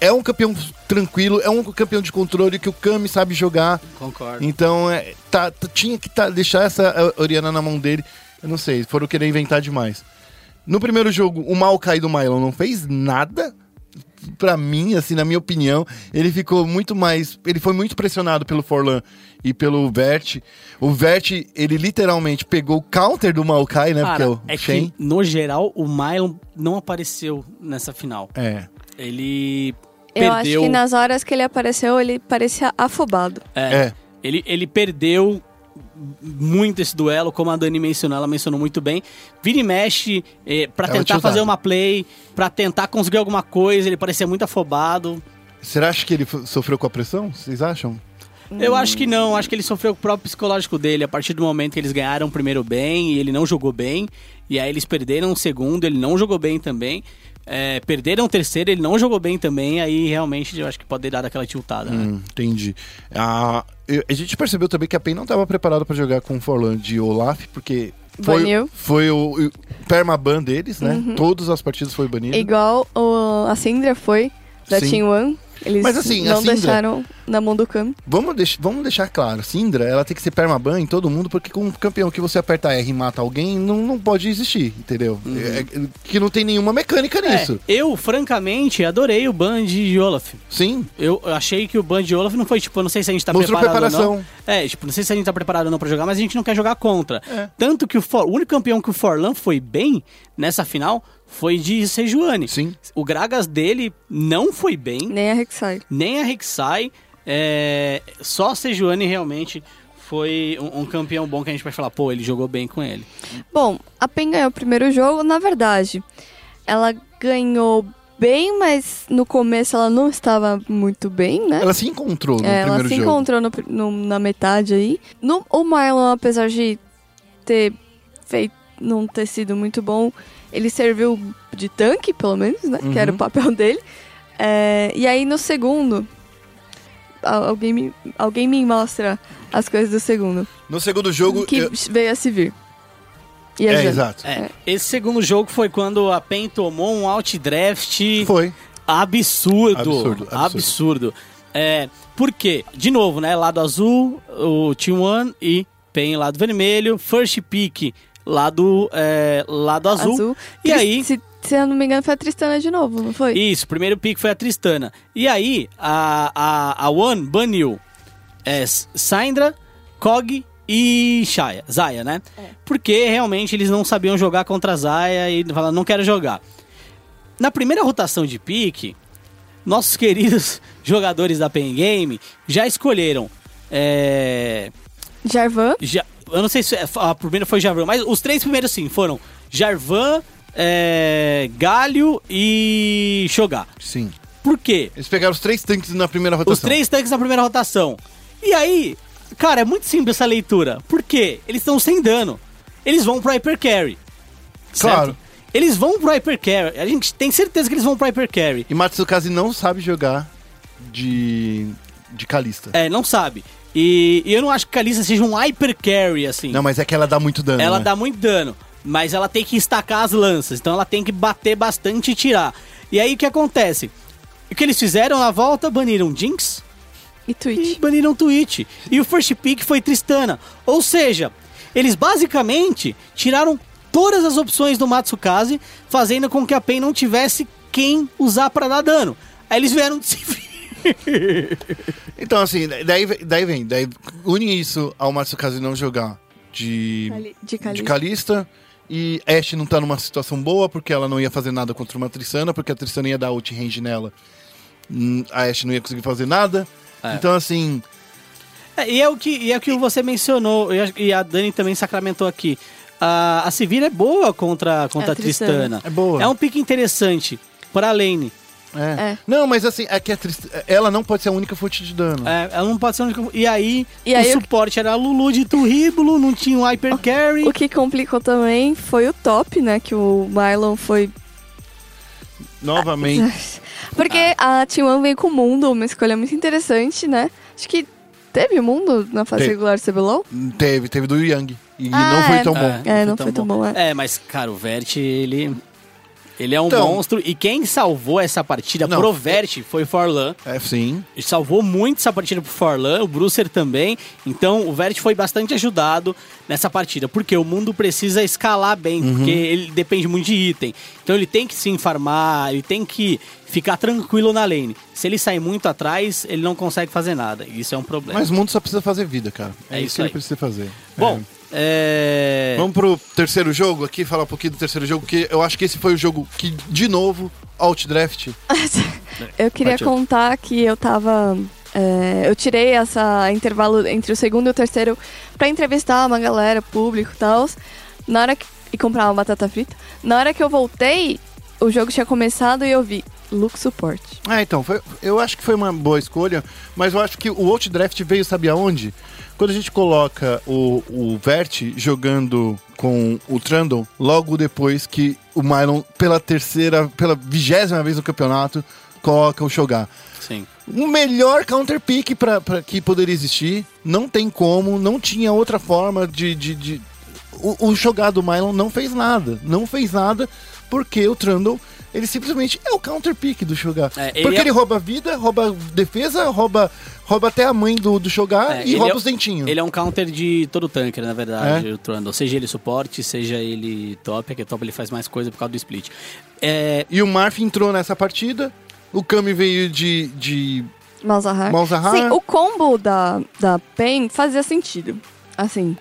É um campeão tranquilo, é um campeão de controle que o Kami sabe jogar. Concordo. Então, é, tá, tá- tinha que tá- deixar essa Oriana na mão dele. Eu não sei, foram querer inventar demais. No primeiro jogo, o Maokai do Mylon não fez nada. Pra mim, assim, na minha opinião, ele ficou muito mais. Ele foi muito pressionado pelo Forlan e pelo Vert. O Vert, ele literalmente pegou o counter do Maokai, né? Cara, porque é é o Shen. que, no geral, o Mylon não apareceu nessa final. É. Ele Eu acho perdeu... que nas horas que ele apareceu, ele parecia afobado. É, É. Ele, ele perdeu muito esse duelo, como a Dani mencionou, ela mencionou muito bem. Vira e mexe eh, pra Tava tentar fazer uma play, pra tentar conseguir alguma coisa, ele parecia muito afobado. Será que ele sofreu com a pressão? Vocês acham? Eu acho que não, acho que ele sofreu com o próprio psicológico dele, a partir do momento que eles ganharam o primeiro bem e ele não jogou bem, e aí eles perderam o segundo, ele não jogou bem também. É, perderam o terceiro, ele não jogou bem também, aí realmente eu acho que pode dar aquela tiltada, né? Hum, entendi. Ah, eu- a gente percebeu também que a PEN não estava preparada para jogar com o Forlan de Olaf, porque foi, Baniu. foi o, o permaban deles, né? Todas as partidas foi banido. Igual o, a Syndra foi, da Sim. Team One. Eles Mas assim, a não Syndra- deixaram na mão do Kami. Vamos, deix vamos deixar claro, Syndra, ela tem que ser permaban em todo mundo, porque com um campeão que você aperta R e mata alguém, não, não pode existir, entendeu? É- é- que não tem nenhuma mecânica nisso. É, eu, francamente, adorei o ban de Olaf. Sim, Eu achei que o ban de Olaf não foi tipo, não sei se a gente tá Mostrou preparado ou preparação. não. É, tipo, não sei se a gente tá preparado ou não pra jogar, mas a gente não quer jogar contra. É. Tanto que o, For- o único campeão que o Forlan foi bem nessa final foi de Sejuani. sim. O Gragas dele não foi bem, Nem a Rek'Sai. nem a Rek'Sai. É, só a Sejuani realmente foi um, um campeão bom que a gente vai falar, pô, ele jogou bem com ele. Bom, a PEN ganhou o primeiro jogo. Na verdade, ela ganhou bem, mas no começo ela não estava muito bem, né? Ela se encontrou no É, ela primeiro se jogo. encontrou no- no- na metade aí. No, o Marlon, apesar de ter feito, não ter sido muito bom, ele serviu de tanque, pelo menos, né? Que era o Uhum. papel dele. É, e aí no segundo, al- alguém me, alguém me mostra as coisas do segundo. No segundo jogo, que eu- veio a se vir. E a é, Jana. exato. É, esse segundo jogo foi quando a PEN tomou um outdraft Foi. absurdo. Absurdo, absurdo. Absurdo. É, por quê? De novo, né? Lado azul, o Team One e PEN lado vermelho. First pick lado, é, lado azul. Azul. E aí... Se, se eu não me engano, foi a Tristana de novo, não foi? Isso, o primeiro pick foi a Tristana. E aí, a, a, a One baniu é, Syndra, Kog e Shaya, Zaya, né? Porque realmente eles não sabiam jogar contra a Zaya e falaram, não quero jogar. Na primeira rotação de pique, nossos queridos [LAUGHS] jogadores da Pen Game já escolheram. É, Jarvan, já, eu não sei se a primeira foi Jarvan, mas os três primeiros sim foram Jarvan, é, Galho e Shogar. Sim. Por quê? Eles pegaram os três tanques na primeira rotação. Os três tanques na primeira rotação. E aí, Cara, é muito simples essa leitura. Por quê? Eles estão sem dano. Eles vão pro Hyper Carry. certo? Claro. Eles vão pro Hyper Carry. A gente tem certeza que eles vão pro Hyper Carry. E Matsukaze não sabe jogar de. de Kalista. É, não sabe. E, e eu não acho que Kalista seja um Hyper Carry, assim. Não, mas é que ela dá muito dano. ela né? dá muito dano. Mas ela tem que estacar as lanças. Então ela tem que bater bastante e tirar. E aí o que acontece? O que eles fizeram na volta? Baniram Jinx E e Twitch. baniram Twitch. E o first pick foi Tristana. Ou seja, eles basicamente tiraram todas as opções do Matsukaze, fazendo com que a PEN não tivesse quem usar pra dar dano. Aí eles vieram de [LAUGHS] civil. [LAUGHS] Então, assim, daí, daí vem, daí une isso ao Matsukaze não jogar de, Cali- de de Kalista. Kalista. E Ashe não tá numa situação boa, porque ela não ia fazer nada contra uma Tristana, porque a Tristana ia dar ult range nela. Hum, A Ashe não ia conseguir fazer nada. É. Então, assim, É, e, é o que, e é o que você mencionou, e a, a Dani também sacramentou aqui. A, a Sivir é boa contra, contra É, a Tristana. Tristana. É boa. É um pique interessante pra lane. É. É. Não, mas assim, é que a Trist... ela não pode ser a única fonte de dano. É, ela não pode ser a única. E aí, E o aí, o- suporte era a Lulu de Turríbulo, não tinha o Hyper Carry. O que complicou também foi o top, né? Que o Mylon foi. Novamente. [LAUGHS] Porque a T1 veio com o mundo, uma escolha muito interessante, né? Acho que teve mundo na fase Teve. regular CBLOL. Teve, teve do Yang. E Ah, não foi é. tão bom. É, não foi tão bom, é. É, mas, cara, o Vert, ele. Ele é um Então- monstro. E quem salvou essa partida Não, pro Vert foi o Forlan. É, sim. Ele salvou muito essa partida pro Forlan, o Brucer também. Então o Vert foi bastante ajudado nessa partida, porque o mundo precisa escalar bem, Uhum. porque ele depende muito de item. Então ele tem que se farmar, ele tem que ficar tranquilo na lane. Se ele sair muito atrás, ele não consegue fazer nada. Isso é um problema. Mas o mundo só precisa fazer vida, cara. É, É isso que ele aí. precisa fazer. Bom, É. é... Vamos pro terceiro jogo aqui, falar um pouquinho do terceiro jogo, que eu acho que esse foi o jogo que, de novo, Outdraft. [LAUGHS] Eu queria Partiu. contar que eu tava. é, eu tirei essa intervalo entre o segundo e o terceiro pra entrevistar uma galera, público e tal. Na hora que. E comprar uma batata frita. Na hora que eu voltei, o jogo tinha começado e eu vi Look Support. Ah, então, foi- eu acho que foi uma boa escolha, mas eu acho que o Outdraft veio, sabe aonde? Quando a gente coloca o, o Vert jogando com o Trundle, logo depois que o Mylon, pela terceira, pela vigésima vez no campeonato, coloca o Shogar. Sim. O melhor counter pick pra, pra que poderia existir. Não tem como, não tinha outra forma de. de, de- O, o Shogar do Mylon não fez nada. Não fez nada porque o Trundle. Ele simplesmente é o counter pick do Shogar. É, ele porque é- ele rouba vida, rouba defesa, rouba, rouba até a mãe do, do Shogar É, e rouba é- os dentinhos. Ele é um counter de todo tanker, na verdade, É? o Trundle. Seja ele suporte, seja ele top, é que top ele faz mais coisa por causa do split. É, E o Marf entrou nessa partida. O Kami veio de. de Malzahar. Malzahar. Sim, o combo da, da PEN fazia sentido. Assim.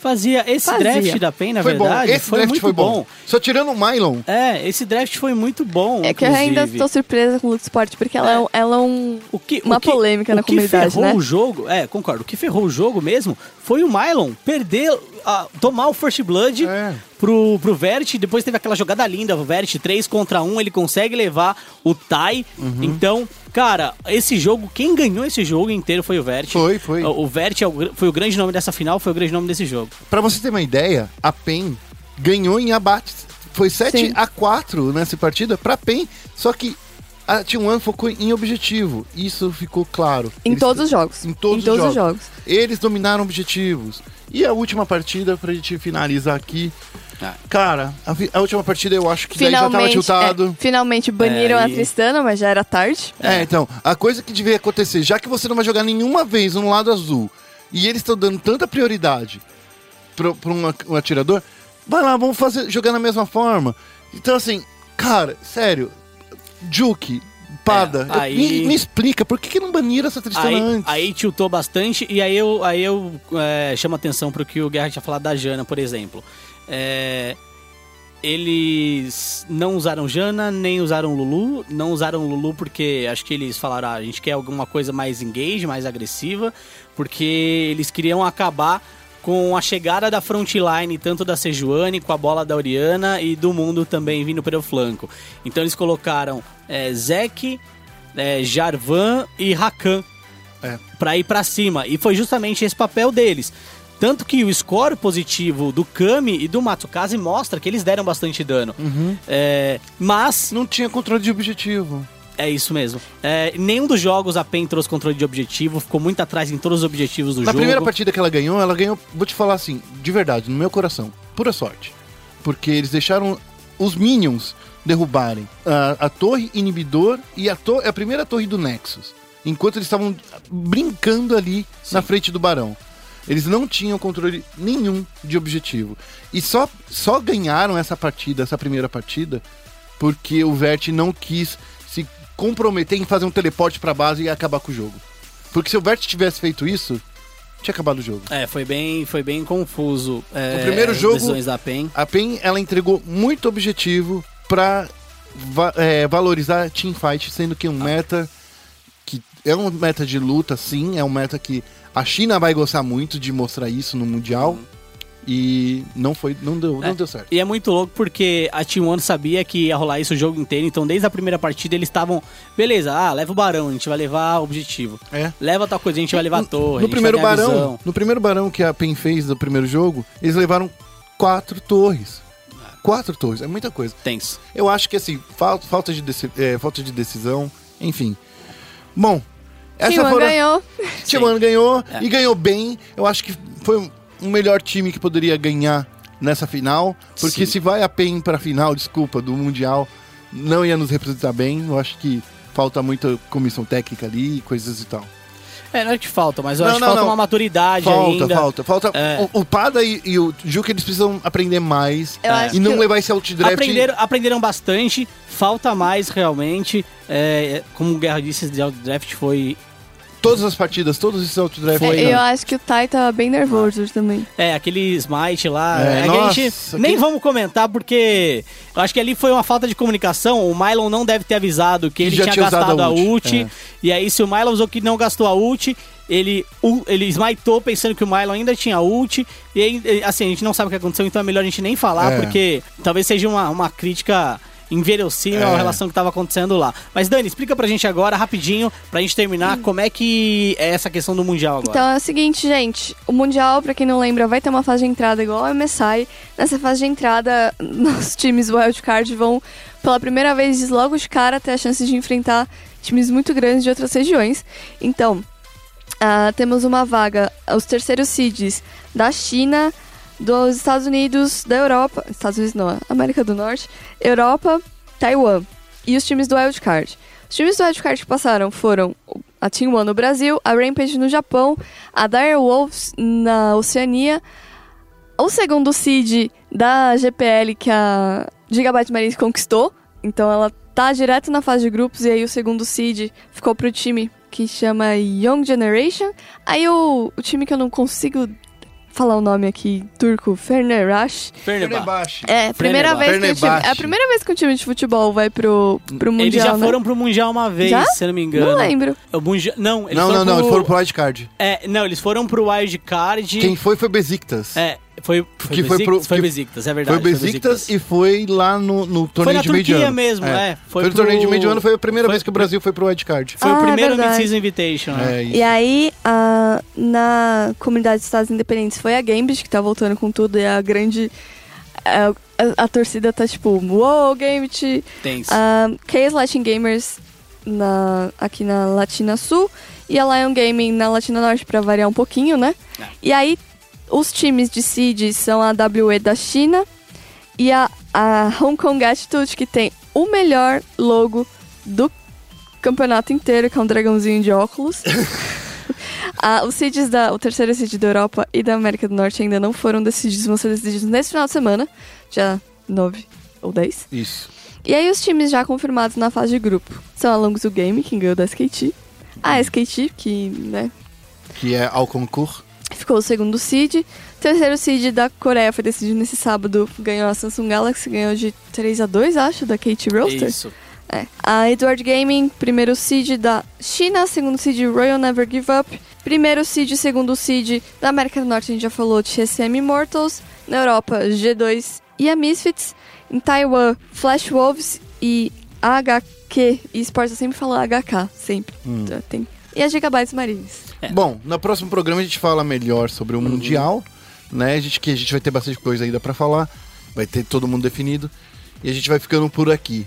Fazia esse Fazia. draft da PEN, na foi verdade, bom. Esse foi draft muito foi bom. Só tirando o Mylon. É, esse draft foi muito bom. É que eu ainda inclusive. tô surpresa com o Sport, porque ela é, um- ela é um. O que, uma o que- polêmica na o que comunidade, ferrou né? o jogo, é, concordo. O que ferrou o jogo mesmo foi o Mylon perder, a- tomar o First Blood É. pro, pro Vert. Depois teve aquela jogada linda, o Vert 3 contra 1, ele consegue levar o Tai. Uhum. Então, cara, esse jogo, quem ganhou esse jogo inteiro foi o Vert. Foi, foi. O, o Vert é foi o grande nome dessa final, foi o grande nome desse jogo. Pra você ter uma ideia, a PEN ganhou em abates. Foi 7 Sim. a 4 nessa partida pra PEN, só que a T1 focou em objetivo. Isso ficou claro. Em Eles- todos os jogos. Em todos, os os, jogos. jogos. Eles dominaram objetivos. E a última partida, pra gente finalizar aqui. Ah. Cara, a, a última partida eu acho que daí já tava Finalmente, tiltado. é, finalmente baniram É, a e- Tristana, mas já era tarde. É, então, a coisa que devia acontecer, já que você não vai jogar nenhuma vez no lado azul, e eles estão dando tanta prioridade pra, pra um, um atirador, vai lá, vamos fazer, jogar na mesma forma. Então, assim, cara, sério, Juke, Pada, É, aí- me, me explica, por que, que não baniram essa Tristana Aí, antes? aí tiltou bastante, e aí eu, aí eu é, chamo atenção pro que o Guerra tinha falado da Jana, por exemplo. É, eles não usaram Jana, nem usaram Lulu. Não usaram Lulu porque acho que eles falaram, ah, a gente quer alguma coisa mais engage, mais agressiva, porque eles queriam acabar com a chegada da frontline, tanto da Sejuani, com a bola da Oriana e do mundo também vindo pelo flanco. Então eles colocaram é, Zek, é, Jarvan e Rakan É. Pra ir pra cima. E foi justamente esse papel deles. Tanto que o score positivo do Kami e do Matsukaze mostra que eles deram bastante dano. Uhum. É, mas Não tinha controle de objetivo. É isso mesmo. É, nenhum dos jogos a PEN trouxe controle de objetivo, ficou muito atrás em todos os objetivos do Na jogo. primeira partida que ela ganhou, ela ganhou, vou te falar assim, de verdade, no meu coração, pura sorte. Porque eles deixaram os Minions derrubarem a, a torre inibidor e a, to- a primeira torre do Nexus. Enquanto eles estavam brincando ali na frente do Barão. Eles não tinham controle nenhum de objetivo. E só, só ganharam essa partida, essa primeira partida, porque o Vert não quis comprometer em fazer um teleporte pra base e acabar com o jogo. Porque se o Vert tivesse feito isso, tinha acabado o jogo. É, foi bem, foi bem confuso. é, O primeiro jogo- da PEN. A PEN, ela entregou muito objetivo pra va- é, valorizar teamfight, sendo que um meta que é um meta de luta, sim, é um meta que a China vai gostar muito de mostrar isso no Mundial. E não foi, não deu, não É. deu certo. E é muito louco porque a Team One sabia que ia rolar isso o jogo inteiro, então desde a primeira partida eles estavam, beleza, ah, leva o Barão, a gente vai levar objetivo. É. Leva tal coisa, a gente vai levar a torre. a No gente primeiro vai ganhar a barão, visão. no primeiro barão que a PEN fez do primeiro jogo, eles levaram quatro torres. Quatro torres, é muita coisa. Tenso. Eu acho que assim, falta, falta, de, é, falta de decisão, enfim. Bom, essa T1 foram... ganhou. [LAUGHS] Timano ganhou É. e ganhou bem. Eu acho que foi um- um melhor time que poderia ganhar nessa final. Porque Sim. se vai a PEN pra final, desculpa, do Mundial, não ia nos representar bem. Eu acho que falta muita comissão técnica ali e coisas e tal. É, não é que falta, mas eu Não, acho que não, falta não. uma maturidade Falta, ainda. falta, falta. É. O, o Pada e, e o Juca, eles precisam aprender mais É. e não que levar esse outdraft. Aprenderam, aprenderam bastante, falta mais realmente. É, como o Guerra disse, esse draft foi. Todas as partidas, todos esses outdraft. Foi, É, né? eu acho que o Tai tava bem nervoso também. É, aquele Smite lá. É, É, que a gente nossa, nem que- vamos comentar porque eu acho que ali foi uma falta de comunicação. O Mylon não deve ter avisado que ele já tinha, tinha gastado a a ult, ult. é. E aí, se o Mylon usou que não gastou a ult, ele, ele smitou pensando que o Mylon ainda tinha ult. E aí, assim, a gente não sabe o que aconteceu, então é melhor a gente nem falar, É. porque talvez seja uma, uma crítica inverossímil É. à relação que estava acontecendo lá. Mas, Dani, explica pra gente agora, rapidinho, pra gente terminar, como é que é essa questão do Mundial agora. Então é o seguinte, gente. O Mundial, pra quem não lembra, vai ter uma fase de entrada igual ao MSI. Nessa fase de entrada, [LAUGHS] os times wildcard vão, pela primeira vez, logo de cara, ter a chance de enfrentar times muito grandes de outras regiões. Então, ah, temos uma vaga, os terceiros seeds da China, dos Estados Unidos, da Europa, Estados Unidos não, América do Norte, Europa, Taiwan e os times do Wildcard. Os times do Wildcard que passaram foram a Team One no Brasil, a Rampage no Japão, a Dire Wolves na Oceania, o segundo seed da GPL que a Gigabyte Marines conquistou, então ela tá direto na fase de grupos e aí o segundo seed ficou pro time que chama Young Generation. Aí o, o time que eu não consigo falar o nome aqui, turco, Fenerbahçe. Fenerbahçe. É, primeira Fenerbahçe. vez que time, é a primeira vez que um time de futebol vai pro, pro Mundial, Eles já né? foram pro Mundial uma vez, Já? se eu não me engano. Não lembro. O Mundial... Não, eles Não, foram não, não, pro... eles foram pro wildcard. É, não, eles foram pro Wild Card. Quem foi foi Besiktas. É, foi, foi Que foi Besiktas, pro- foi Besiktas, é verdade. Foi Besiktas e foi lá no, no Foi torneio na de meio de Turquia ano. mesmo, é. Foi, Foi no torneio de pro- meio de ano, foi a primeira foi- vez que o Brasil foi pro wildcard. Foi Ah, o primeiro verdade. Mid-Season Invitation, né? É. E aí, a- na comunidade de Estados Independentes foi a Gambit, que tá voltando com tudo, e a grande. A, a- a torcida tá tipo, uou, Gambit! Tenso. A Chaos Latin Gamers na, aqui na Latina Sul e a Lion Gaming na Latina Norte, pra variar um pouquinho, né? É. E aí, os times de seed são a WE da China e a, a Hong Kong Attitude, que tem o melhor logo do campeonato inteiro, que é um dragãozinho de óculos. [LAUGHS] Ah, os seeds da, o terceiro seed da Europa e da América do Norte ainda não foram decididos, vão ser decididos nesse final de semana, dia 9 ou 10. Isso. E aí os times já confirmados na fase de grupo são a Longs do Game, que ganhou da SKT, a SKT, que né, Que é ao concurso. Ficou o segundo seed, terceiro seed da Coreia foi decidido nesse sábado, ganhou a Samsung Galaxy, ganhou de 3 a 2 acho, da Kate Roaster. Isso. É. A Edward Gaming, primeiro seed da China, segundo seed Royal Never Give Up, primeiro seed, segundo seed da América do Norte, a gente já falou de TSM Immortals, na Europa G2 e a Misfits, em Taiwan Flash Wolves e HQ e Sports, eu sempre falo HK, sempre. Hum. Tá, Tem e a Gigabytes Marines. Bom, no próximo programa a gente fala melhor sobre o Mundial, né? A gente, que a gente vai ter bastante coisa ainda pra falar. Vai ter todo mundo definido. E a gente vai ficando por aqui.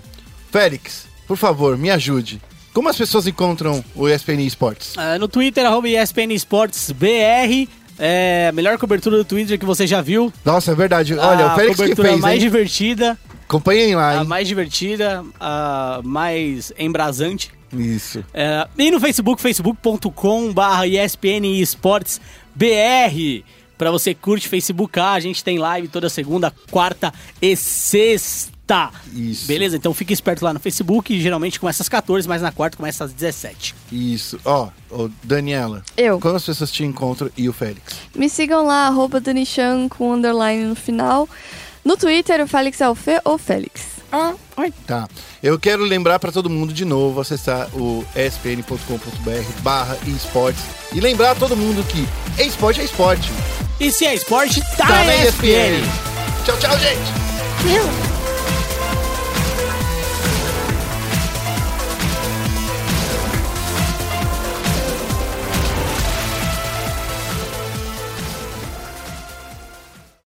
Félix, por favor, me ajude. Como as pessoas encontram o ESPN Esportes? Ah, no Twitter, arroba ESPN Esportes BR. É a melhor cobertura do Twitter que você já viu. Nossa, é verdade. Olha, a o Félix que cobertura fez, mais hein? divertida, Acompanhem lá, a hein? mais divertida, a mais embrasante. Isso. É, e no Facebook, facebook.com.br ESPN Esportes BR. Pra você que curte Facebook, ah, a gente tem live toda segunda, quarta e sexta. Isso. Beleza? Então fique esperto lá no Facebook. Geralmente começa às 14, mas na quarta começa às 17. Isso. Ó, ô, Daniela. Eu. Como as pessoas te encontram e o Félix? Me sigam lá, arroba Danichan com underline no final. No Twitter, o Félix é o Fê ou Félix. Tá. Eu quero lembrar pra todo mundo de novo acessar o espn.com.br barra esportes e lembrar a todo mundo que esporte é esporte. E se é esporte, tá, Tá na na ESPN. Tchau, tchau, gente! Eu.